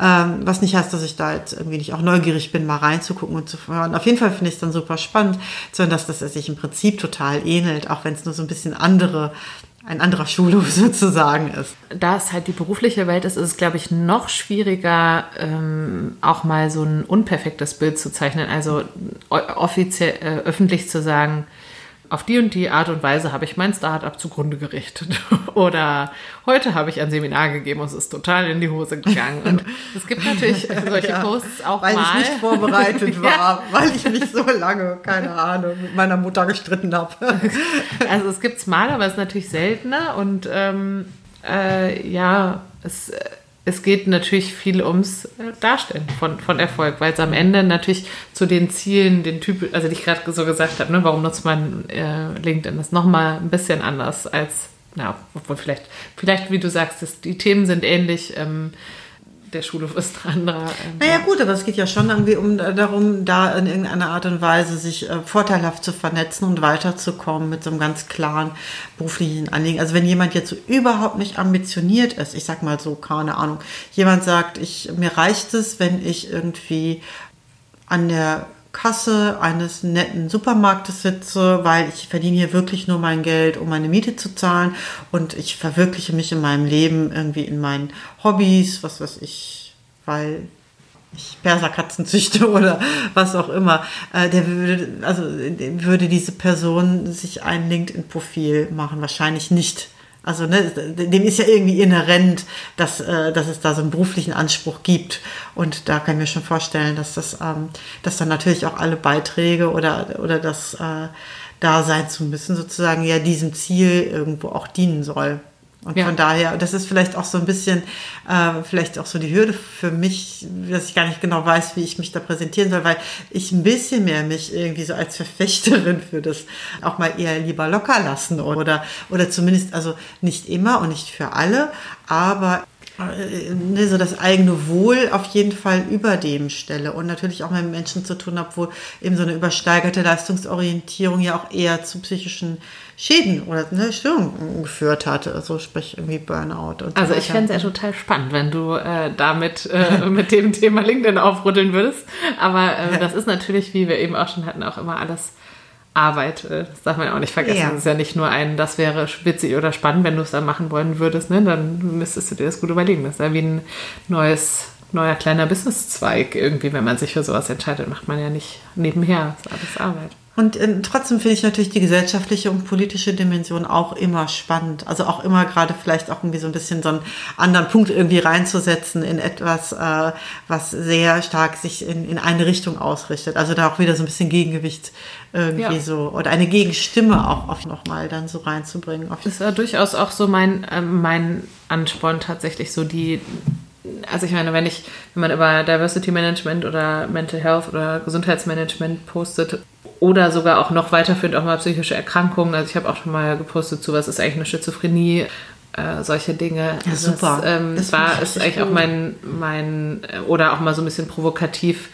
Ähm, was nicht heißt, dass ich da jetzt irgendwie nicht auch neugierig bin, mal reinzugucken und zu hören. Auf jeden Fall finde ich es dann super spannend, sondern dass das sich im Prinzip total ähnelt, auch wenn es nur so ein bisschen andere ein anderer Schulhof sozusagen ist. Da es halt die berufliche Welt ist, ist es, glaube ich, noch schwieriger, ähm, auch mal so ein unperfektes Bild zu zeichnen. Also offiziell, äh, öffentlich zu sagen, auf die und die Art und Weise habe ich mein Startup zugrunde gerichtet. Oder heute habe ich ein Seminar gegeben und es ist total in die Hose gegangen. Und es gibt natürlich solche ja, Posts auch weil mal. Weil ich nicht vorbereitet war, ja. weil ich mich so lange, keine Ahnung, mit meiner Mutter gestritten habe. Also es gibt es mal, aber es ist natürlich seltener. Und ähm, äh, ja, es es geht natürlich viel ums äh, Darstellen von, von Erfolg, weil es am Ende natürlich zu den Zielen, den Typ, also die ich gerade so gesagt habe, ne, warum nutzt man äh, LinkedIn, ist nochmal ein bisschen anders als, na, obwohl vielleicht, vielleicht, wie du sagst, das, die Themen sind ähnlich. Ähm, der Schulhof ist dran. Da, ähm, naja gut, aber es geht ja schon irgendwie um darum, da in irgendeiner Art und Weise sich äh, vorteilhaft zu vernetzen und weiterzukommen mit so einem ganz klaren beruflichen Anliegen. Also wenn jemand jetzt so überhaupt nicht ambitioniert ist, ich sag mal so, keine Ahnung, jemand sagt, ich, mir reicht es, wenn ich irgendwie an der Kasse eines netten Supermarktes sitze, weil ich verdiene hier wirklich nur mein Geld, um meine Miete zu zahlen. Und ich verwirkliche mich in meinem Leben irgendwie in meinen Hobbys, was weiß ich, weil ich Perserkatzen züchte oder was auch immer, äh, der würde, also würde diese Person sich ein LinkedIn-Profil machen, wahrscheinlich nicht also ne, dem ist ja irgendwie inhärent, dass, äh, dass es da so einen beruflichen Anspruch gibt. Und da kann ich mir schon vorstellen, dass das, ähm, dass dann natürlich auch alle Beiträge oder, oder das äh, Dasein zu müssen sozusagen ja diesem Ziel irgendwo auch dienen soll. Und ja. von daher, das ist vielleicht auch so ein bisschen, äh, vielleicht auch so die Hürde für mich, dass ich gar nicht genau weiß, wie ich mich da präsentieren soll, weil ich ein bisschen mehr mich irgendwie so als Verfechterin für das auch mal eher lieber locker lassen oder, oder zumindest, also nicht immer und nicht für alle, aber äh, ne, so das eigene Wohl auf jeden Fall über dem stelle und natürlich auch mit Menschen zu tun habe, wo eben so eine übersteigerte Leistungsorientierung ja auch eher zu psychischen Schäden oder ne, Störungen geführt hat. Also sprich irgendwie Burnout. Und also so ich fände es ja total spannend, wenn du äh, damit äh, mit dem Thema LinkedIn aufrütteln würdest. Aber äh, das ist natürlich, wie wir eben auch schon hatten, auch immer alles Arbeit. Äh, das darf man ja auch nicht vergessen. Ja. Das ist ja nicht nur ein, das wäre witzig oder spannend, wenn du es dann machen wollen würdest. Ne? Dann müsstest du dir das gut überlegen. Das ist ja wie ein neues neuer kleiner Businesszweig irgendwie, wenn man sich für sowas entscheidet, macht man ja nicht nebenher. Das ist alles Arbeit. Und äh, trotzdem finde ich natürlich die gesellschaftliche und politische Dimension auch immer spannend. Also auch immer gerade vielleicht auch irgendwie so ein bisschen so einen anderen Punkt irgendwie reinzusetzen in etwas, äh, was sehr stark sich in, in eine Richtung ausrichtet. Also da auch wieder so ein bisschen Gegengewicht irgendwie ja. so oder eine Gegenstimme auch auf nochmal dann so reinzubringen. Das ist ja durchaus auch so mein, äh, mein Ansporn tatsächlich so die also ich meine, wenn ich, wenn man über Diversity Management oder Mental Health oder Gesundheitsmanagement postet oder sogar auch noch weiterführend auch mal psychische Erkrankungen, also ich habe auch schon mal gepostet zu, was ist eigentlich eine Schizophrenie, äh, solche Dinge. Ja, also super. Das, ähm, das war ist eigentlich gut. auch mein, mein, oder auch mal so ein bisschen provokativ,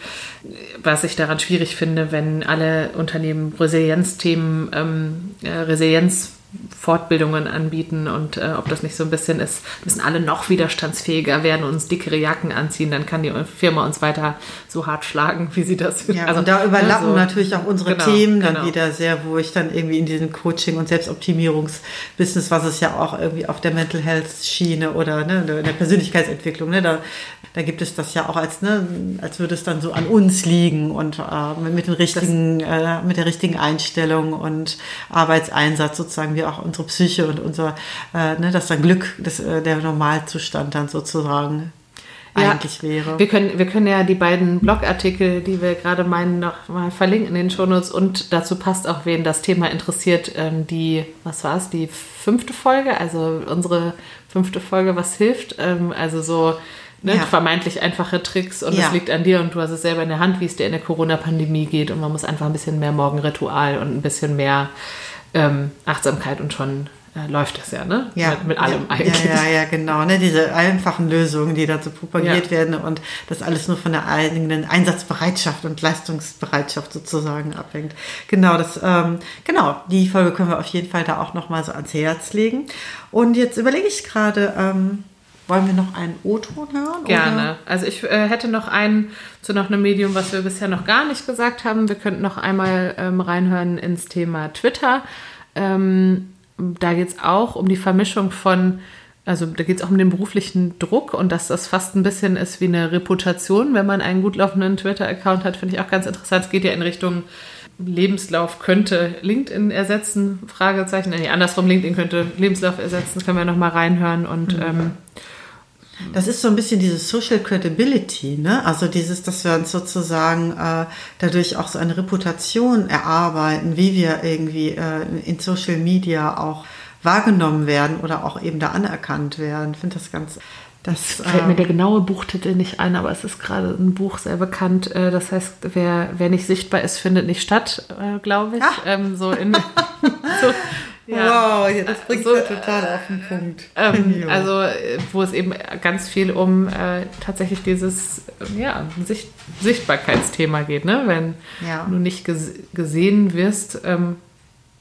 was ich daran schwierig finde, wenn alle Unternehmen Resilienzthemen, ähm, äh, Resilienz Fortbildungen anbieten und äh, ob das nicht so ein bisschen ist, müssen alle noch widerstandsfähiger werden und uns dickere Jacken anziehen, dann kann die Firma uns weiter so hart schlagen, wie sie das. Ja, also, und da überlappen also, natürlich auch unsere genau, Themen dann genau. wieder sehr, wo ich dann irgendwie in diesem Coaching- und Selbstoptimierungsbusiness, was es ja auch irgendwie auf der Mental Health Schiene oder ne, in der Persönlichkeitsentwicklung, ne, da da gibt es das ja auch als, ne, als würde es dann so an uns liegen und äh, mit, den richtigen, äh, mit der richtigen Einstellung und Arbeitseinsatz sozusagen auch unsere Psyche und unser, äh, ne, dass dann Glück, das, äh, der Normalzustand dann sozusagen ja, eigentlich wäre. Wir können, wir können ja die beiden Blogartikel, die wir gerade meinen, noch mal verlinken in den Shownotes und dazu passt auch, wen das Thema interessiert, ähm, die, was war es, die fünfte Folge, also unsere fünfte Folge, was hilft, ähm, also so ne, ja. vermeintlich einfache Tricks und es liegt an dir und du hast es selber in der Hand, wie es dir in der Corona-Pandemie geht und man muss einfach ein bisschen mehr Morgenritual und ein bisschen mehr ähm, Achtsamkeit und schon äh, läuft das ja, ne? Ja. Mit, mit allem ja, eigentlich. Ja, ja, ja, genau. Ne? Diese einfachen Lösungen, die dazu propagiert ja. werden und das alles nur von der eigenen Einsatzbereitschaft und Leistungsbereitschaft sozusagen abhängt. Genau, das, ähm, genau, die Folge können wir auf jeden Fall da auch nochmal so ans Herz legen. Und jetzt überlege ich gerade, ähm, wollen wir noch einen O-Ton hören? Gerne. Oder? Also ich äh, hätte noch einen zu noch einem Medium, was wir bisher noch gar nicht gesagt haben. Wir könnten noch einmal ähm, reinhören ins Thema Twitter. Ähm, da geht es auch um die Vermischung von, also da geht es auch um den beruflichen Druck und dass das fast ein bisschen ist wie eine Reputation, wenn man einen gut laufenden Twitter-Account hat, finde ich auch ganz interessant. Es geht ja in Richtung Lebenslauf könnte LinkedIn ersetzen, Fragezeichen. Nee, andersrum, LinkedIn könnte Lebenslauf ersetzen, das können wir nochmal reinhören und ähm, Das ist so ein bisschen diese Social Credibility, ne? Also dieses, dass wir uns sozusagen äh, dadurch auch so eine Reputation erarbeiten, wie wir irgendwie äh, in Social Media auch wahrgenommen werden oder auch eben da anerkannt werden. Ich finde das ganz. Das, fällt mir äh, der genaue Buchtitel nicht ein, aber es ist gerade ein Buch sehr bekannt. Äh, das heißt, wer, wer nicht sichtbar ist, findet nicht statt, äh, glaube ich. Ähm, so in, so, Wow, ja, das bringt So, ja total auf den Punkt. Ähm, also, wo es eben ganz viel um äh, tatsächlich dieses äh, ja, Sicht Sichtbarkeitsthema geht, ne? Wenn Ja. du nicht ges gesehen wirst ähm,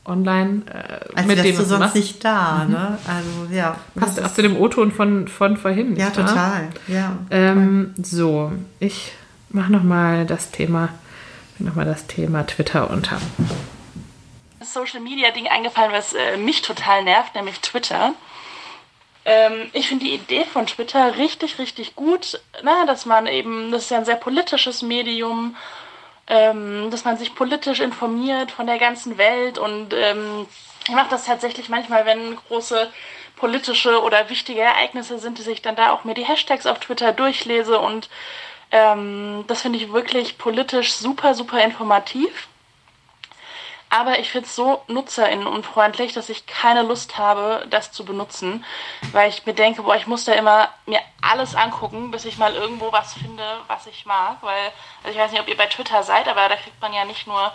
online äh, Als mit dem, du sonst machst. nicht da, ne? Also ja. Passt auch zu dem O-Ton von, von vorhin. Ja, total. Ja. Ähm, so, ich mache nochmal das Thema, noch mal das Thema Twitter unter. Social Media Ding eingefallen, was äh, mich total nervt, nämlich Twitter. Ähm, ich finde die Idee von Twitter richtig, richtig gut, na, dass man eben, das ist ja ein sehr politisches Medium, ähm, dass man sich politisch informiert von der ganzen Welt und ähm, ich mache das tatsächlich manchmal, wenn große politische oder wichtige Ereignisse sind, dass ich dann da auch mir die Hashtags auf Twitter durchlese und ähm, das finde ich wirklich politisch super, super informativ. Aber ich finde es so nutzerinnenunfreundlich, dass ich keine Lust habe, das zu benutzen, weil ich mir denke, boah, ich muss da immer mir alles angucken, bis ich mal irgendwo was finde, was ich mag. Weil, also ich weiß nicht, ob ihr bei Twitter seid, aber da kriegt man ja nicht nur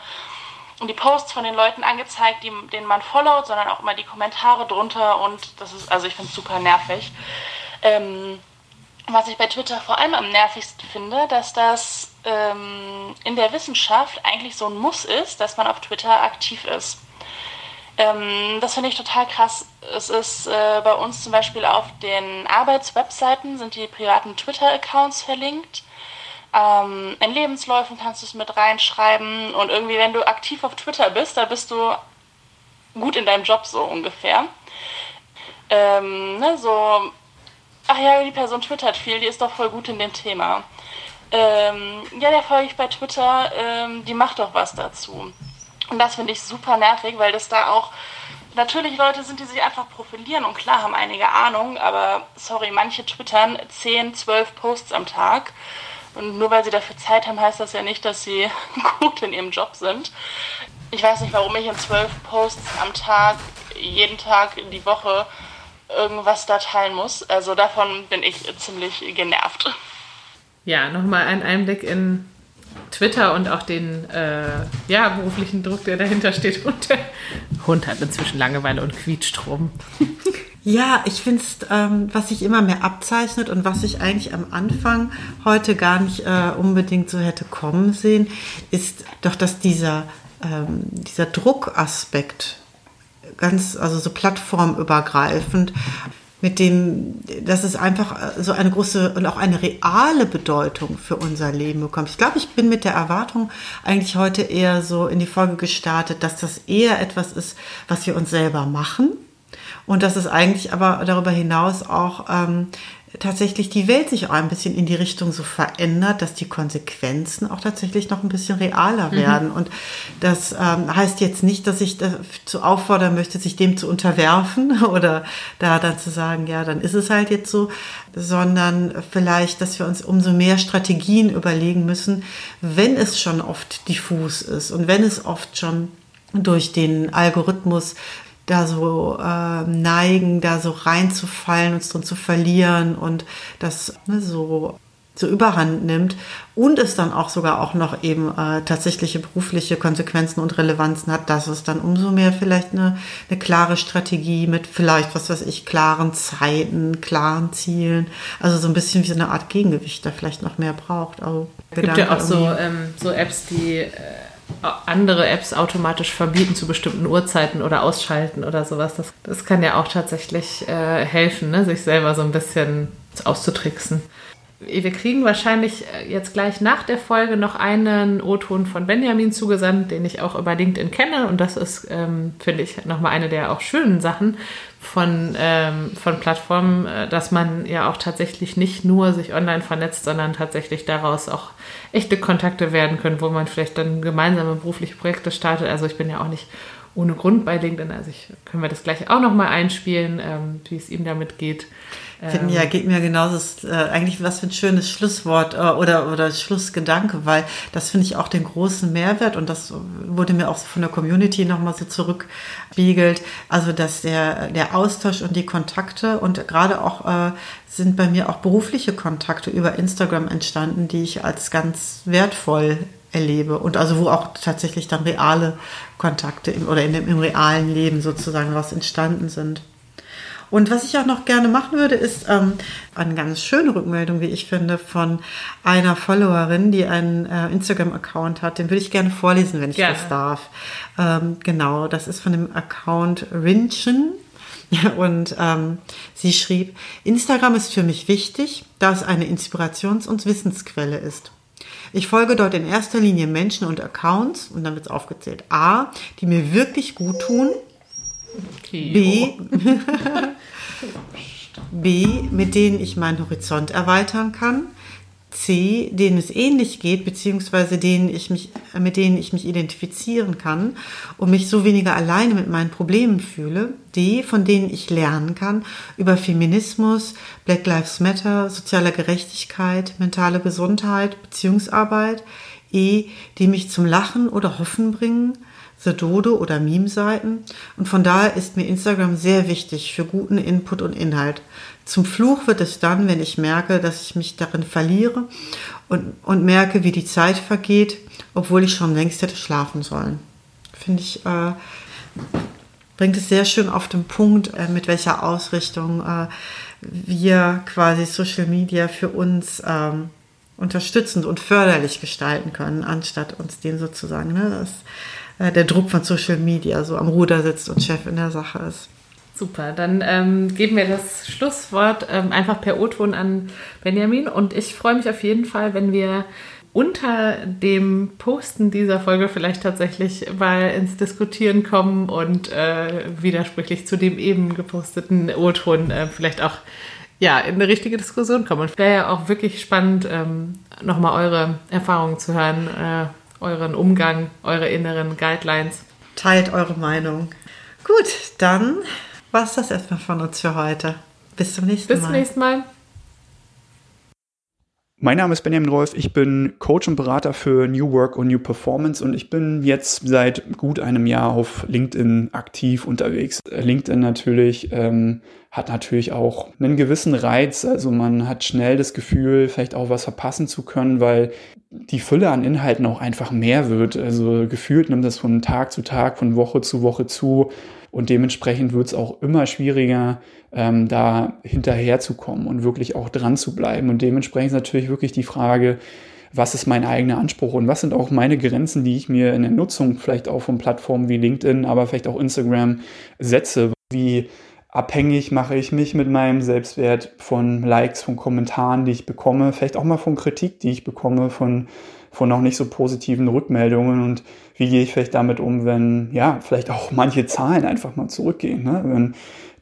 die Posts von den Leuten angezeigt, die, denen man followt, sondern auch immer die Kommentare drunter und das ist, also ich finde es super nervig. Ähm, was ich bei Twitter vor allem am nervigsten finde, dass das ähm, in der Wissenschaft eigentlich so ein Muss ist, dass man auf Twitter aktiv ist. Ähm, das finde ich total krass. Es ist äh, bei uns zum Beispiel auf den Arbeitswebseiten sind die privaten Twitter-Accounts verlinkt. Ähm, in Lebensläufen kannst du es mit reinschreiben und irgendwie, wenn du aktiv auf Twitter bist, da bist du gut in deinem Job so ungefähr. Ähm, ne, so, ach ja, die Person twittert viel, die ist doch voll gut in dem Thema. Ähm, ja, der folge ich bei Twitter, ähm, die macht doch was dazu. Und das finde ich super nervig, weil das da auch natürlich Leute sind, die sich einfach profilieren und klar haben einige Ahnung, aber sorry, manche twittern 10, 12 Posts am Tag. Und nur weil sie dafür Zeit haben, heißt das ja nicht, dass sie gut in ihrem Job sind. Ich weiß nicht, warum ich in 12 Posts am Tag, jeden Tag die Woche irgendwas da teilen muss. Also davon bin ich ziemlich genervt. Ja, nochmal ein Einblick in Twitter und auch den äh, ja, beruflichen Druck, der dahinter steht. Und der Hund hat inzwischen Langeweile und quietscht rum. Ja, ich finde es, ähm, was sich immer mehr abzeichnet und was ich eigentlich am Anfang heute gar nicht äh, unbedingt so hätte kommen sehen, ist doch, dass dieser, ähm, dieser Druckaspekt ganz, also so plattformübergreifend, mit dem, dass es einfach äh, so eine große und auch eine reale Bedeutung für unser Leben bekommt. Ich glaube, ich bin mit der Erwartung eigentlich heute eher so in die Folge gestartet, dass das eher etwas ist, was wir uns selber machen und dass es eigentlich aber darüber hinaus auch ähm, tatsächlich die Welt sich auch ein bisschen in die Richtung so verändert, dass die Konsequenzen auch tatsächlich noch ein bisschen realer werden. Und das ähm, heißt jetzt nicht, dass ich dazu auffordern möchte, sich dem zu unterwerfen oder da dann zu sagen, ja, dann ist es halt jetzt so, sondern vielleicht, dass wir uns umso mehr Strategien überlegen müssen, wenn es schon oft diffus ist und wenn es oft schon durch den Algorithmus da so äh, neigen, da so reinzufallen, uns drin zu verlieren und das ne, so so überhand nimmt und es dann auch sogar auch noch eben äh, tatsächliche berufliche Konsequenzen und Relevanzen hat, dass es dann umso mehr vielleicht eine, eine klare Strategie mit vielleicht, was weiß ich, klaren Zeiten, klaren Zielen, also so ein bisschen wie so eine Art Gegengewicht da vielleicht noch mehr braucht. Also Es gibt ja auch so, ähm, so Apps, die äh, andere Apps automatisch verbieten zu bestimmten Uhrzeiten oder ausschalten oder sowas. Das, das kann ja auch tatsächlich äh, helfen, ne? sich selber so ein bisschen auszutricksen. Wir kriegen wahrscheinlich äh, jetzt gleich nach der Folge noch einen O-Ton von Benjamin zugesandt, den ich auch über LinkedIn kenne. Und das ist, ähm, finde ich, nochmal eine der auch schönen Sachen, von, ähm, von Plattformen, äh, dass man ja auch tatsächlich nicht nur sich online vernetzt, sondern tatsächlich daraus auch echte Kontakte werden können, wo man vielleicht dann gemeinsame berufliche Projekte startet. Also ich bin ja auch nicht ohne Grund bei LinkedIn, also ich, können wir das gleich auch nochmal einspielen, ähm, wie es ihm damit geht. Ähm, ja, geht mir genauso. Ist, äh, eigentlich was für ein schönes Schlusswort äh, oder, oder Schlussgedanke, weil das finde ich auch den großen Mehrwert und das wurde mir auch von der Community nochmal so zurückspiegelt. Also, dass der, der Austausch und die Kontakte und gerade auch äh, sind bei mir auch berufliche Kontakte über Instagram entstanden, die ich als ganz wertvoll erlebe und also wo auch tatsächlich dann reale Kontakte im, oder in dem, im realen Leben sozusagen daraus entstanden sind. Und was ich auch noch gerne machen würde, ist ähm, eine ganz schöne Rückmeldung, wie ich finde, von einer Followerin, die einen äh, Instagram-Account hat. Den würde ich gerne vorlesen, wenn ich gerne. das darf. Ähm, genau, das ist von dem Account Rinchen. Und ähm, sie schrieb, Instagram ist für mich wichtig, da es eine Inspirations- und Wissensquelle ist. Ich folge dort in erster Linie Menschen und Accounts, und dann wird es aufgezählt, A, die mir wirklich gut tun, B, B, mit denen ich meinen Horizont erweitern kann. C, denen es ähnlich geht, beziehungsweise denen ich mich, mit denen ich mich identifizieren kann und mich so weniger alleine mit meinen Problemen fühle. D, von denen ich lernen kann über Feminismus, Black Lives Matter, soziale Gerechtigkeit, mentale Gesundheit, Beziehungsarbeit. E, die mich zum Lachen oder Hoffen bringen. The Dodo oder Meme-Seiten. Und von daher ist mir Instagram sehr wichtig für guten Input und Inhalt. Zum Fluch wird es dann, wenn ich merke, dass ich mich darin verliere und, und merke, wie die Zeit vergeht, obwohl ich schon längst hätte schlafen sollen. Finde ich, äh, bringt es sehr schön auf den Punkt, äh, mit welcher Ausrichtung äh, wir quasi Social Media für uns ähm, unterstützend und förderlich gestalten können, anstatt uns den sozusagen, ne, das äh, der Druck von Social Media so am Ruder sitzt und Chef in der Sache ist. Super, dann ähm, geben wir das Schlusswort ähm, einfach per O-Ton an Benjamin und ich freue mich auf jeden Fall, wenn wir unter dem Posten dieser Folge vielleicht tatsächlich mal ins Diskutieren kommen und äh, widersprüchlich zu dem eben geposteten O-Ton äh, vielleicht auch ja, in eine richtige Diskussion kommen. Wäre ja auch wirklich spannend, ähm, nochmal eure Erfahrungen zu hören, äh, euren Umgang, eure inneren Guidelines. Teilt eure Meinung. Gut, dann war es das erstmal von uns für heute. Bis zum nächsten Bis Mal. Bis zum nächsten Mal. Mein Name ist Benjamin Rolf, ich bin Coach und Berater für New Work und New Performance und ich bin jetzt seit gut einem Jahr auf LinkedIn aktiv unterwegs. LinkedIn natürlich ähm, hat natürlich auch einen gewissen Reiz, also man hat schnell das Gefühl, vielleicht auch was verpassen zu können, weil die Fülle an Inhalten auch einfach mehr wird. Also gefühlt nimmt das von Tag zu Tag, von Woche zu Woche zu und dementsprechend wird es auch immer schwieriger, ähm, da hinterherzukommen und wirklich auch dran zu bleiben. Und dementsprechend ist natürlich wirklich die Frage, was ist mein eigener Anspruch und was sind auch meine Grenzen, die ich mir in der Nutzung vielleicht auch von Plattformen wie LinkedIn, aber vielleicht auch Instagram setze. Wie abhängig mache ich mich mit meinem Selbstwert von Likes, von Kommentaren, die ich bekomme, vielleicht auch mal von Kritik, die ich bekomme, von, von noch nicht so positiven Rückmeldungen und wie gehe ich vielleicht damit um, wenn ja, vielleicht auch manche Zahlen einfach mal zurückgehen, ne? wenn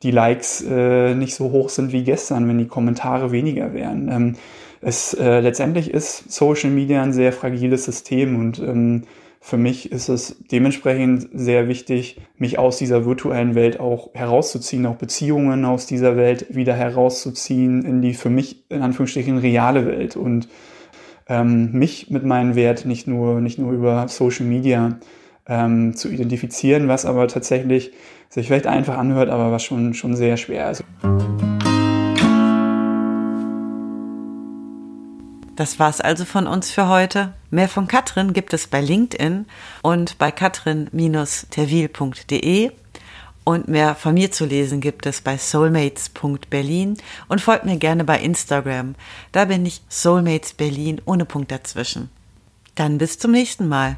die Likes äh, nicht so hoch sind wie gestern, wenn die Kommentare weniger wären. Ähm, es äh, letztendlich ist Social Media ein sehr fragiles System und ähm, für mich ist es dementsprechend sehr wichtig, mich aus dieser virtuellen Welt auch herauszuziehen, auch Beziehungen aus dieser Welt wieder herauszuziehen in die für mich in Anführungsstrichen reale Welt und ähm, mich mit meinem Wert nicht nur, nicht nur über Social Media ähm, zu identifizieren, was aber tatsächlich sich vielleicht einfach anhört, aber was schon, schon sehr schwer ist. Das war's also von uns für heute. Mehr von Katrin gibt es bei LinkedIn und bei katrin-terwil.de. Und mehr von mir zu lesen gibt es bei soulmates.berlin und folgt mir gerne bei Instagram. Da bin ich Soulmates Berlin ohne Punkt dazwischen. Dann bis zum nächsten Mal.